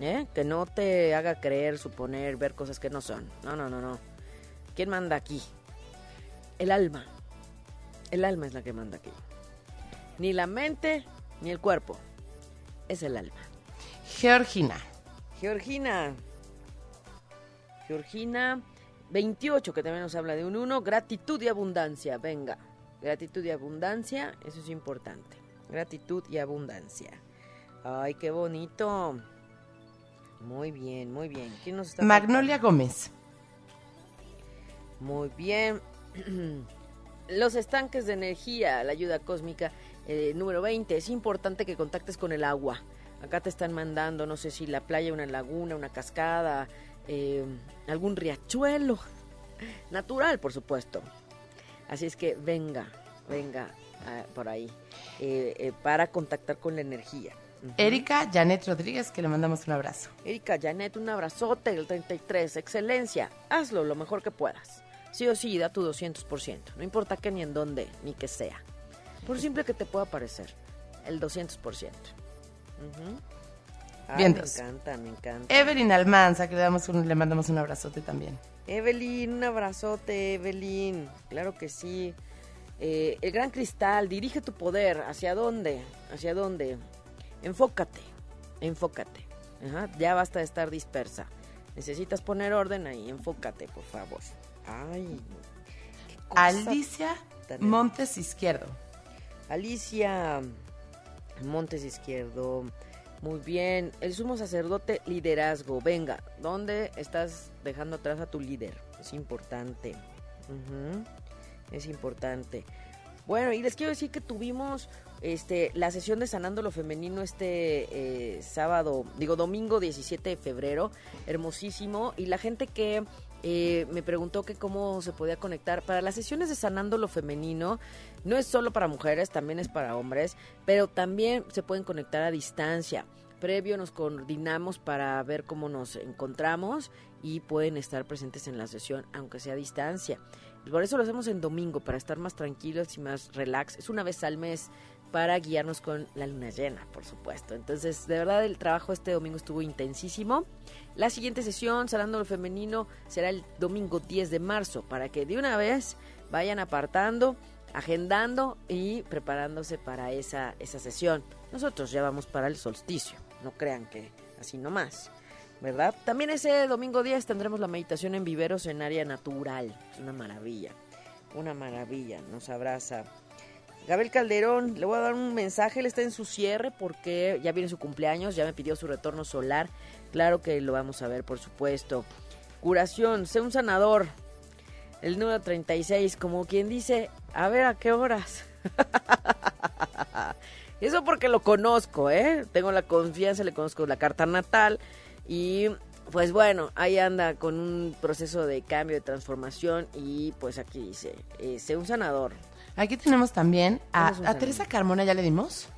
¿eh? Que no te haga creer, suponer, ver cosas que no son. No, no, no, no. ¿Quién manda aquí? El alma. El alma es la que manda aquí. Ni la mente, ni el cuerpo. Es el alma. Georgina. Georgina. Georgina 28, que también nos habla de un 1. Gratitud y abundancia. Venga. Gratitud y abundancia. Eso es importante. Gratitud y abundancia. Ay, qué bonito. Muy bien, muy bien. ¿Quién nos está Magnolia? Gómez. Muy bien. <clears throat> Los estanques de energía, la ayuda cósmica eh, número 20. Es importante que contactes con el agua. Acá te están mandando, no sé si la playa, una laguna, una cascada, eh, algún riachuelo. <laughs> Natural, por supuesto. Así es que venga, venga uh, por ahí eh, eh, para contactar con la energía. Uh -huh. Erika Janet Rodríguez, que le mandamos un abrazo. Erika Janet, un abrazote, el 33. Excelencia, hazlo lo mejor que puedas. Sí o sí, da tu 200%. No importa qué ni en dónde, ni que sea. Por simple que te pueda parecer. El 200%. Uh -huh. Me encanta, me encanta. Evelyn Almanza, que le, damos un, le mandamos un abrazote también. Evelyn, un abrazote, Evelyn. Claro que sí. Eh, el gran cristal, dirige tu poder. ¿Hacia dónde? ¿Hacia dónde? Enfócate, enfócate. Ajá, ya basta de estar dispersa. Necesitas poner orden ahí, enfócate, por favor. Ay. Alicia Montes Izquierdo. Alicia Montes Izquierdo. Muy bien. El sumo sacerdote, liderazgo. Venga, ¿dónde estás dejando atrás a tu líder? Es importante. Es importante. Bueno, y les quiero decir que tuvimos este, la sesión de Sanando lo Femenino este eh, sábado, digo domingo 17 de febrero, hermosísimo, y la gente que eh, me preguntó que cómo se podía conectar. Para las sesiones de Sanando lo Femenino, no es solo para mujeres, también es para hombres, pero también se pueden conectar a distancia. Previo nos coordinamos para ver cómo nos encontramos y pueden estar presentes en la sesión, aunque sea a distancia. Por eso lo hacemos en domingo, para estar más tranquilos y más relax. Es una vez al mes para guiarnos con la luna llena, por supuesto. Entonces, de verdad, el trabajo este domingo estuvo intensísimo. La siguiente sesión, Sanando lo Femenino, será el domingo 10 de marzo, para que de una vez vayan apartando, agendando y preparándose para esa, esa sesión. Nosotros ya vamos para el solsticio, no crean que así nomás. ¿verdad? También ese domingo 10 tendremos la meditación en viveros en área natural. Es una maravilla, una maravilla, nos abraza. Gabriel Calderón, le voy a dar un mensaje, él está en su cierre porque ya viene su cumpleaños, ya me pidió su retorno solar. Claro que lo vamos a ver, por supuesto. Curación, sé un sanador. El número 36, como quien dice, a ver a qué horas. <laughs> Eso porque lo conozco, ¿eh? Tengo la confianza, le conozco la carta natal y pues bueno, ahí anda con un proceso de cambio, de transformación y pues aquí dice, eh, sé un sanador. Aquí tenemos también a. Teresa Carmona, ¿ya le dimos?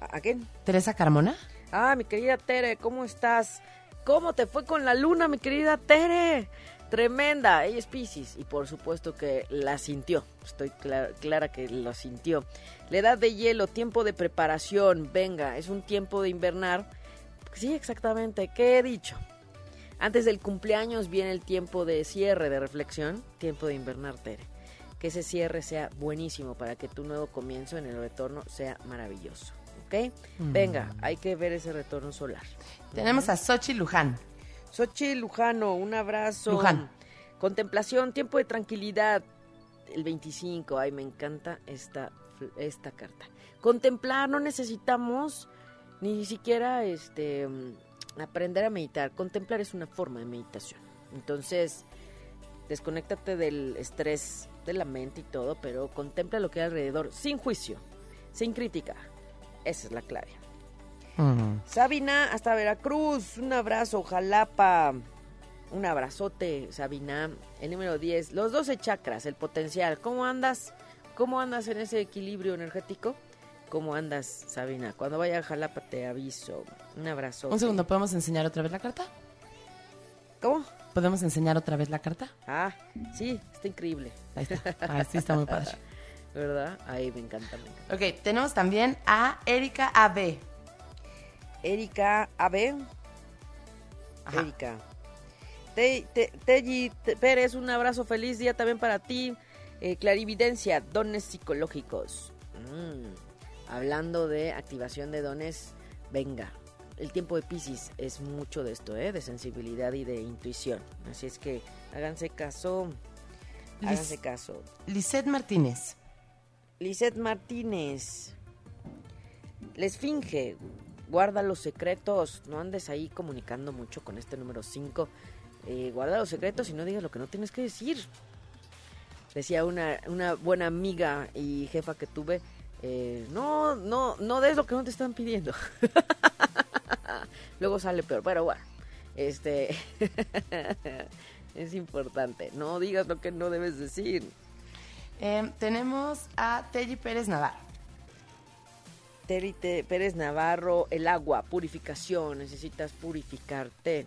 ¿A, a quién? Teresa Carmona. Ah, mi querida Tere, ¿cómo estás? ¿Cómo te fue con la luna, mi querida Tere? Tremenda, ella es Pisces y por supuesto que la sintió, estoy clara, clara que lo sintió. La edad de hielo, tiempo de preparación, venga, es un tiempo de invernar. Sí, exactamente, ¿qué he dicho? Antes del cumpleaños viene el tiempo de cierre, de reflexión, tiempo de invernar, Tere. Que ese cierre sea buenísimo para que tu nuevo comienzo en el retorno sea maravilloso, ¿ok? Venga, hay que ver ese retorno solar. Tenemos a Sochi Luján. Xochitl Lujano, un abrazo. Luján. Contemplación, tiempo de tranquilidad. El 25, ay, me encanta esta, esta carta. Contemplar, no necesitamos ni siquiera este mm, aprender a meditar. Contemplar es una forma de meditación. Entonces, desconéctate del estrés de la mente y todo, pero contempla lo que hay alrededor, sin juicio, sin crítica. Esa es la clave. Mm. Sabina, hasta Veracruz, un abrazo, Jalapa, un abrazote, Sabina. El número 10, los 12 chakras, el potencial. ¿Cómo andas? ¿Cómo andas en ese equilibrio energético? ¿Cómo andas, Sabina? Cuando vaya a Jalapa te aviso. Un abrazo. Un segundo, ¿podemos enseñar otra vez la carta? ¿Cómo? ¿Podemos enseñar otra vez la carta? Ah, sí, está increíble, Ahí está. Ah, sí, está muy padre. <laughs> ¿verdad? Ahí me encanta, me encanta. Ok, tenemos también a Erika AB. Erika AB. Ajá. Erika. Te- te- Teji Te- Pérez, un abrazo, feliz día también para ti. Eh, clarividencia, dones psicológicos. Mm, Hablando de activación de dones, venga. El tiempo de Pisces es mucho de esto, ¿eh? de sensibilidad y de intuición. Así es que háganse caso. Háganse caso. Lisette Martínez. Lisette Martínez. La esfinge. Guarda los secretos. No andes ahí comunicando mucho con este número 5. guarda los secretos y no digas lo que no tienes que decir. Decía una, una buena amiga y jefa que tuve. eh, no, no, no des lo que no te están pidiendo. <laughs> Luego sale peor. Pero bueno, este <laughs> es importante. No digas lo que no debes decir. Eh, tenemos a Telly Pérez Navarro. Teri Te- Pérez Navarro, el agua, purificación, necesitas purificarte.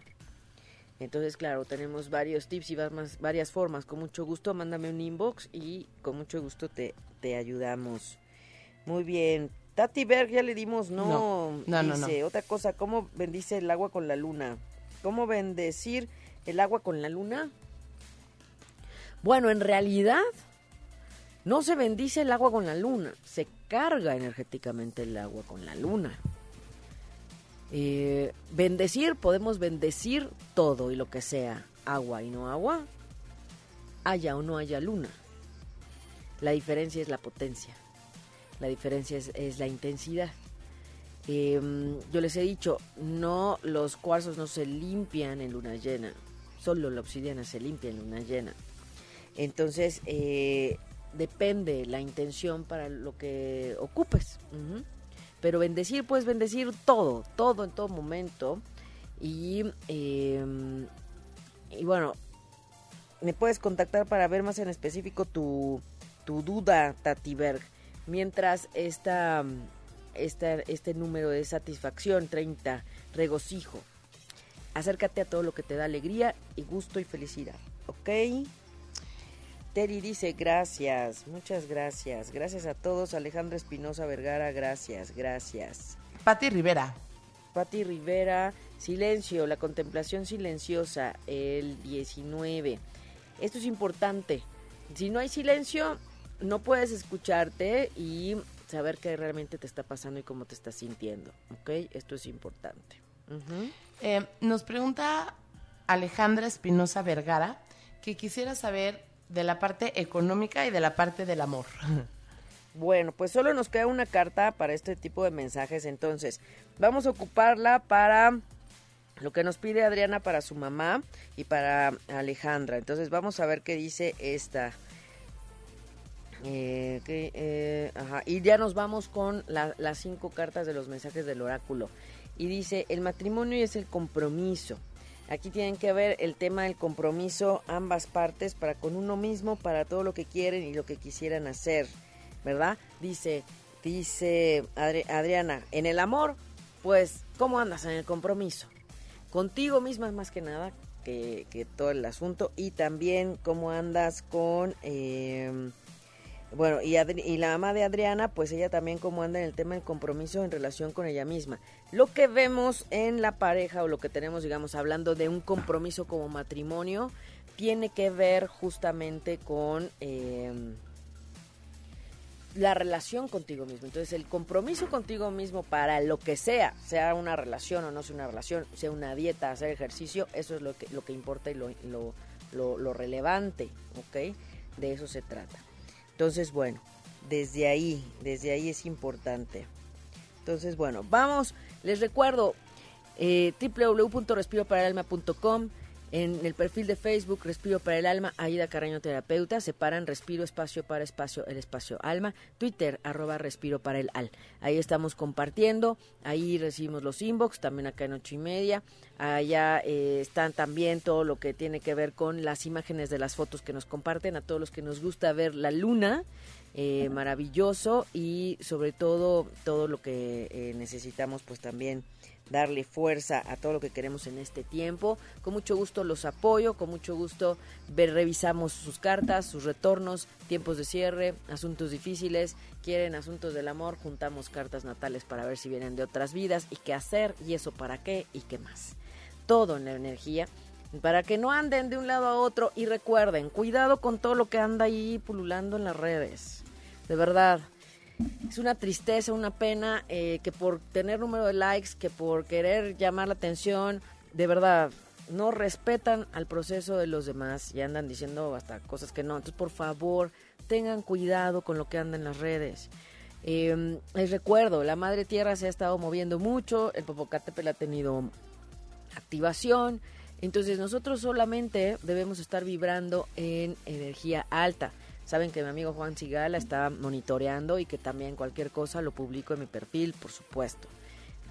Entonces, claro, tenemos varios tips y más- varias formas. Con mucho gusto, mándame un inbox y con mucho gusto te, te ayudamos. Muy bien. Tati Berg, ya le dimos no. No, no, no, Dice, otra cosa, ¿cómo bendice el agua con la luna? ¿Cómo bendecir el agua con la luna? Bueno, en realidad no se bendice el agua con la luna, se carga energéticamente el agua con la luna. Eh, bendecir, podemos bendecir todo y lo que sea, agua y no agua, haya o no haya luna. La diferencia es la potencia, la diferencia es, la intensidad. Eh, yo les he dicho, no, los cuarzos no se limpian en luna llena, solo la obsidiana se limpia en luna llena. Entonces, eh, depende la intención para lo que ocupes. Pero bendecir, puedes bendecir todo, todo en todo momento. Y, eh, y bueno, me puedes contactar para ver más en específico tu, tu duda, Tati Berg. Mientras esta, esta, este número de satisfacción, 30, regocijo. Acércate a todo lo que te da alegría y gusto y felicidad. ¿Ok? Terry dice gracias, muchas gracias. Gracias a todos. Alejandra Espinosa Vergara, gracias, gracias. Patti Rivera. Patti Rivera, silencio, la contemplación silenciosa, el 19. Esto es importante. Si no hay silencio, no puedes escucharte y saber qué realmente te está pasando y cómo te estás sintiendo. ¿Ok? Esto es importante. Eh, nos pregunta Alejandra Espinosa Vergara que quisiera saber de la parte económica y de la parte del amor. <laughs> Bueno, pues solo nos queda una carta para este tipo de mensajes, entonces vamos a ocuparla para lo que nos pide Adriana para su mamá y para Alejandra. Entonces vamos a ver qué dice esta. Eh, eh, y ya nos vamos con las cinco cartas de los mensajes del oráculo. Y dice, el matrimonio es el compromiso. Aquí tienen que ver el tema del compromiso ambas partes para con uno mismo, para todo lo que quieren y lo que quisieran hacer, ¿verdad? Dice, dice Adriana, en el amor, pues, ¿cómo andas en el compromiso? Contigo misma más que nada que, todo el asunto y también cómo andas con... Eh, bueno, y, y, la mamá de Adriana, pues ella también como anda en el tema del compromiso en relación con ella misma. Lo que vemos en la pareja o lo que tenemos, digamos, hablando de un compromiso como matrimonio, tiene que ver justamente con eh, la relación contigo mismo. Entonces, el compromiso contigo mismo para lo que sea, sea una relación o no sea una relación, sea una dieta, hacer ejercicio, eso es lo que, lo que importa y lo, lo, lo relevante, ¿ok? De eso se trata. Entonces, bueno, desde ahí, desde ahí es importante. Entonces, bueno, vamos, les recuerdo eh, en el perfil de Facebook Respiro para el Alma, Aida Carreño Terapeuta, separan Respiro Espacio para Espacio, el Espacio Alma, Twitter arroba Respiro para el Al. Ahí estamos compartiendo, ahí recibimos los inbox, también acá en ocho y media. Allá eh, están también todo lo que tiene que ver con las imágenes de las fotos que nos comparten, a todos los que nos gusta ver la luna, eh, maravilloso y sobre todo todo lo que eh, necesitamos pues también darle fuerza a todo lo que queremos en este tiempo. Con mucho gusto los apoyo, con mucho gusto revisamos sus cartas, sus retornos, tiempos de cierre, asuntos difíciles, quieren asuntos del amor, juntamos cartas natales para ver si vienen de otras vidas y qué hacer y eso para qué y qué más. Todo en la energía para que no anden de un lado a otro y recuerden, cuidado con todo lo que anda ahí pululando en las redes. De verdad, es una tristeza, una pena eh, que por tener número de likes, que por querer llamar la atención, de verdad, no respetan al proceso de los demás y andan diciendo hasta cosas que no. Entonces, por favor, tengan cuidado con lo que anda en las redes. Eh, les recuerdo, la Madre Tierra se ha estado moviendo mucho, el Popocatépetl ha tenido activación, entonces nosotros solamente debemos estar vibrando en energía alta. Saben que mi amigo Juan Sigala está monitoreando y que también cualquier cosa lo publico en mi perfil, por supuesto,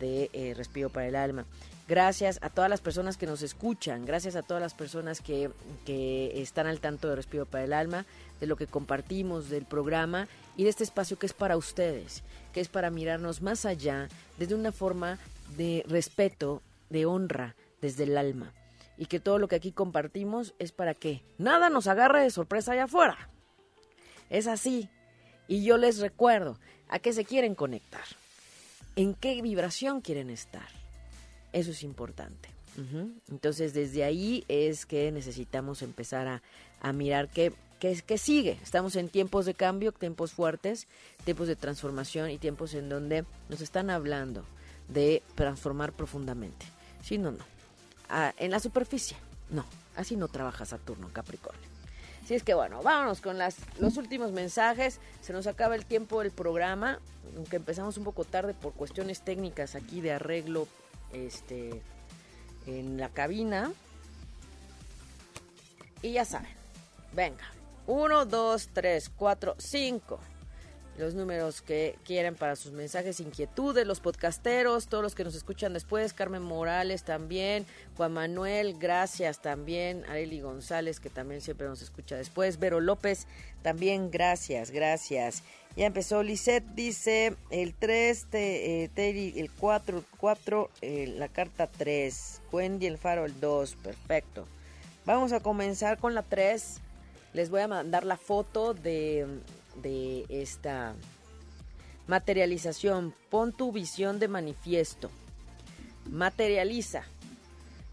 de eh, Respiro para el Alma. Gracias a todas las personas que nos escuchan, gracias a todas las personas que, que están al tanto de Respiro para el Alma, de lo que compartimos del programa y de este espacio que es para ustedes, que es para mirarnos más allá desde una forma de respeto, de honra, desde el alma. Y que todo lo que aquí compartimos es para que nada nos agarre de sorpresa allá afuera es así. Y yo les recuerdo a qué se quieren conectar, en qué vibración quieren estar. Eso es importante. Entonces desde ahí es que necesitamos empezar a, mirar qué, qué, qué, sigue. Estamos en tiempos de cambio, tiempos fuertes, tiempos de transformación y tiempos en donde nos están hablando de transformar profundamente. Sí, no, no. Ah, en la superficie, no. Así no trabaja Saturno, Capricornio. Así es que bueno, vámonos con las, los últimos mensajes. Se nos acaba el tiempo del programa, aunque empezamos un poco tarde por cuestiones técnicas aquí de arreglo este, en la cabina. Y ya saben, venga, 1, 2, 3, 4, 5 los números que quieren para sus mensajes, inquietudes, los podcasteros, todos los que nos escuchan después, Carmen Morales también, Juan Manuel, gracias también, Areli González que también siempre nos escucha después, Vero López también, gracias, gracias. Ya empezó Lisette, dice el 3, eh, el 4, 4, eh, la carta 3, Wendy el faro el 2, perfecto. Vamos a comenzar con la 3. Les voy a mandar la foto de de esta materialización. Pon tu visión de manifiesto. Materializa.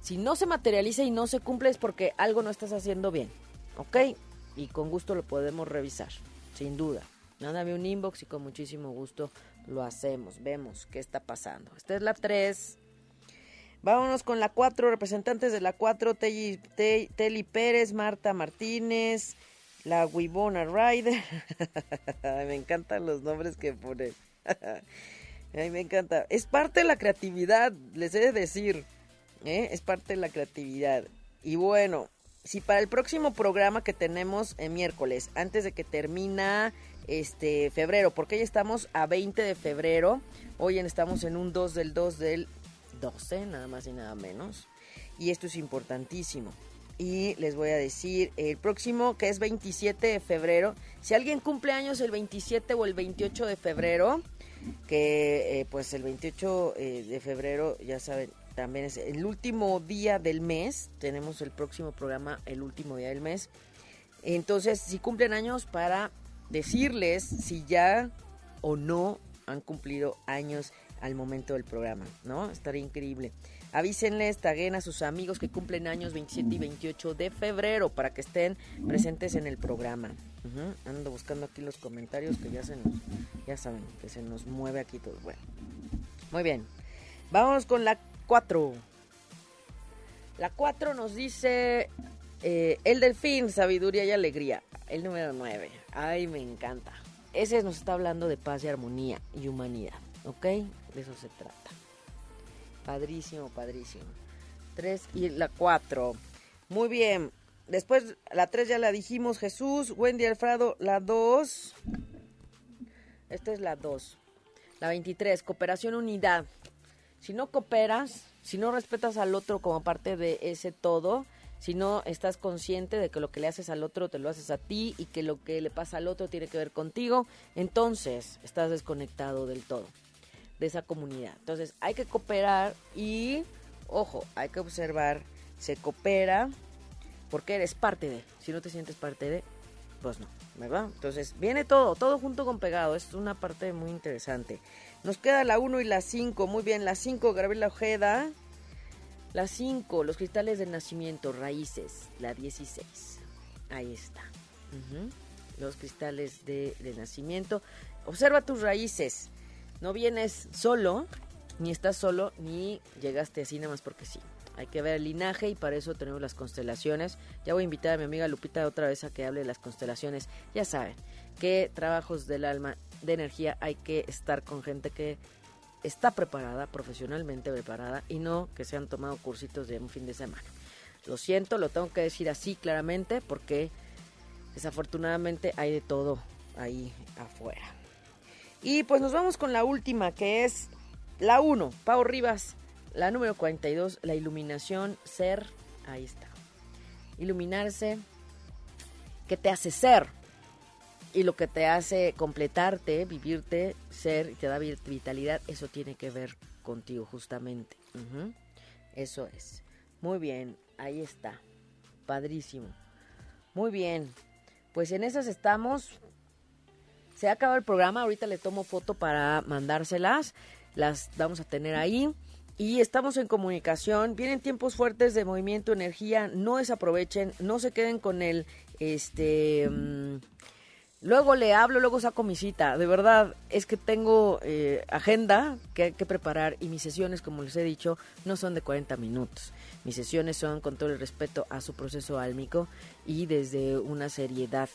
Si no se materializa y no se cumple es porque algo no estás haciendo bien. ¿Ok? Y con gusto lo podemos revisar. Sin duda. Mándame un inbox y con muchísimo gusto lo hacemos. Vemos qué está pasando. Esta es la 3. Vámonos con la 4. Representantes de la 4. Teli, Teli Pérez, Marta Martínez. La Wibona Rider. <laughs> me encantan los nombres que pone. <laughs> Ay, me encanta. Es parte de la creatividad, les he de decir. ¿eh? Es parte de la creatividad. Y bueno, si para el próximo programa que tenemos en miércoles, antes de que termina este febrero, porque ya estamos a 20 de febrero, hoy estamos en un 2 del 2 del 12, nada más y nada menos. Y esto es importantísimo. Y les voy a decir, el próximo que es 27 de febrero, si alguien cumple años el 27 o el 28 de febrero, que eh, pues el 28 eh, de febrero, ya saben, también es el último día del mes, tenemos el próximo programa el último día del mes. Entonces, si cumplen años para decirles si ya o no han cumplido años al momento del programa, ¿no? Estaría increíble. Avísenles, taguen a sus amigos que cumplen años 27 y 28 de febrero para que estén presentes en el programa. Ando buscando aquí los comentarios que ya se nos, ya saben, que se nos mueve aquí todo. Bueno, muy bien. Vamos con la 4. La 4 nos dice eh, el delfín, sabiduría y alegría. El número 9. Ay, me encanta. Ese nos está hablando de paz y armonía y humanidad. ¿Ok? De eso se trata. Padrísimo, padrísimo. 3 y la 4. Muy bien. Después la 3 ya la dijimos. Jesús, Wendy Alfredo, la 2. Esta es la 2. La 23, cooperación, unidad. Si no cooperas, si no respetas al otro como parte de ese todo, si no estás consciente de que lo que le haces al otro te lo haces a ti y que lo que le pasa al otro tiene que ver contigo, entonces estás desconectado del todo, de esa comunidad. Entonces hay que cooperar y, ojo, hay que observar, se coopera porque eres parte de, si no te sientes parte de, pues no, ¿verdad? Entonces viene todo, todo junto con pegado, es una parte muy interesante. Nos queda la 1 y la 5. Muy bien, la 5, Gabriela Ojeda. La 5, los cristales del nacimiento, raíces. La 16. Ahí está. Los cristales de, nacimiento. Observa tus raíces. No vienes solo, ni estás solo, ni llegaste así nada más porque sí. Hay que ver el linaje y para eso tenemos las constelaciones. Ya voy a invitar a mi amiga Lupita otra vez a que hable de las constelaciones. Ya saben, qué trabajos del alma de energía hay que estar con gente que está preparada, profesionalmente preparada, y no que se han tomado cursitos de un fin de semana. Lo siento, lo tengo que decir así claramente porque desafortunadamente hay de todo ahí afuera. Y pues nos vamos con la última, que es la 1, Pau Rivas, la número 42, la iluminación, ser, ahí está. Iluminarse, ¿qué te hace ser? y lo que te hace completarte, vivirte, ser y te da vitalidad, eso tiene que ver contigo justamente. Eso es. Muy bien, ahí está. Padrísimo. Muy bien. Pues en esas estamos. Se ha acabado el programa. Ahorita le tomo foto para mandárselas. Las vamos a tener ahí. Y estamos en comunicación. Vienen tiempos fuertes de movimiento, energía. No desaprovechen. No se queden con el este. Mm, Luego le hablo, luego saco mi cita. De verdad, es que tengo eh, agenda que hay que preparar y mis sesiones, como les he dicho, no son de 40 minutos. Mis sesiones son con todo el respeto a su proceso álmico y desde una seriedad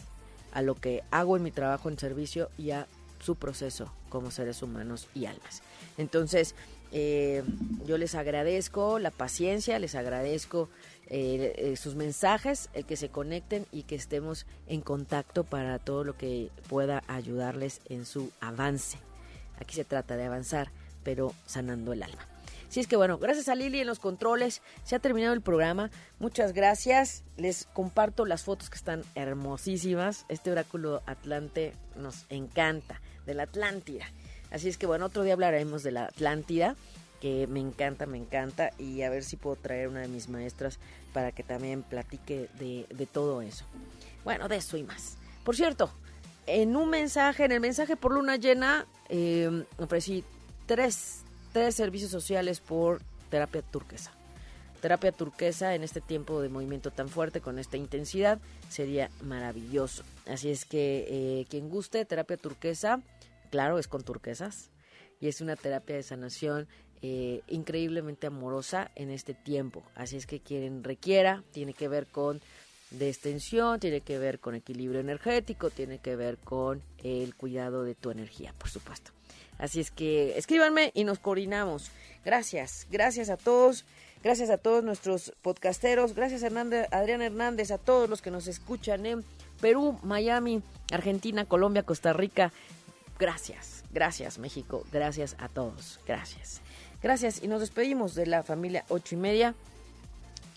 a lo que hago en mi trabajo en servicio y a su proceso como seres humanos y almas. Entonces, eh, yo les agradezco la paciencia, les agradezco eh, eh, sus mensajes, el que se conecten y que estemos en contacto para todo lo que pueda ayudarles en su avance. Aquí se trata de avanzar, pero sanando el alma. Si es que bueno, gracias a Lili en los controles, se ha terminado el programa. Muchas gracias. Les comparto las fotos que están hermosísimas. Este oráculo Atlante nos encanta, de la Atlántida. Así es que bueno, otro día hablaremos de la Atlántida, que me encanta, me encanta, y a ver si puedo traer una de mis maestras para que también platique de, todo eso. Bueno, de eso y más. Por cierto, en un mensaje, en el mensaje por luna llena, eh, ofrecí tres, tres servicios sociales por terapia turquesa. Terapia turquesa en este tiempo de movimiento tan fuerte, con esta intensidad, sería maravilloso. Así es que eh, quien guste, terapia turquesa, claro, es con turquesas y es una terapia de sanación eh, increíblemente amorosa en este tiempo. Así es que quien requiera tiene que ver con de extensión, tiene que ver con equilibrio energético, tiene que ver con el cuidado de tu energía, por supuesto. Así es que escríbanme y nos coordinamos. Gracias, gracias a todos. Gracias a todos nuestros podcasteros, gracias Hernández, Adrián Hernández, a todos los que nos escuchan en Perú, Miami, Argentina, Colombia, Costa Rica. Gracias, gracias México, gracias a todos, gracias. Gracias y nos despedimos de la familia ocho y media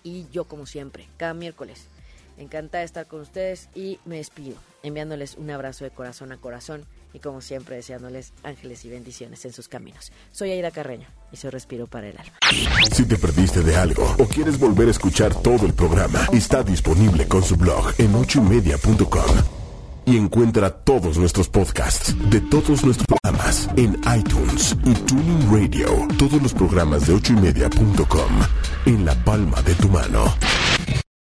y yo como siempre, cada miércoles. Encantada de estar con ustedes y me despido enviándoles un abrazo de corazón a corazón y como siempre deseándoles ángeles y bendiciones en sus caminos. Soy Aida Carreño y soy Respiro para el Alma. Si te perdiste de algo o quieres volver a escuchar todo el programa, está disponible con su blog en ochoymedia.com. Y encuentra todos nuestros podcasts de todos nuestros programas en iTunes y Tuning Radio. Todos los programas de ochoymedia.com en la palma de tu mano.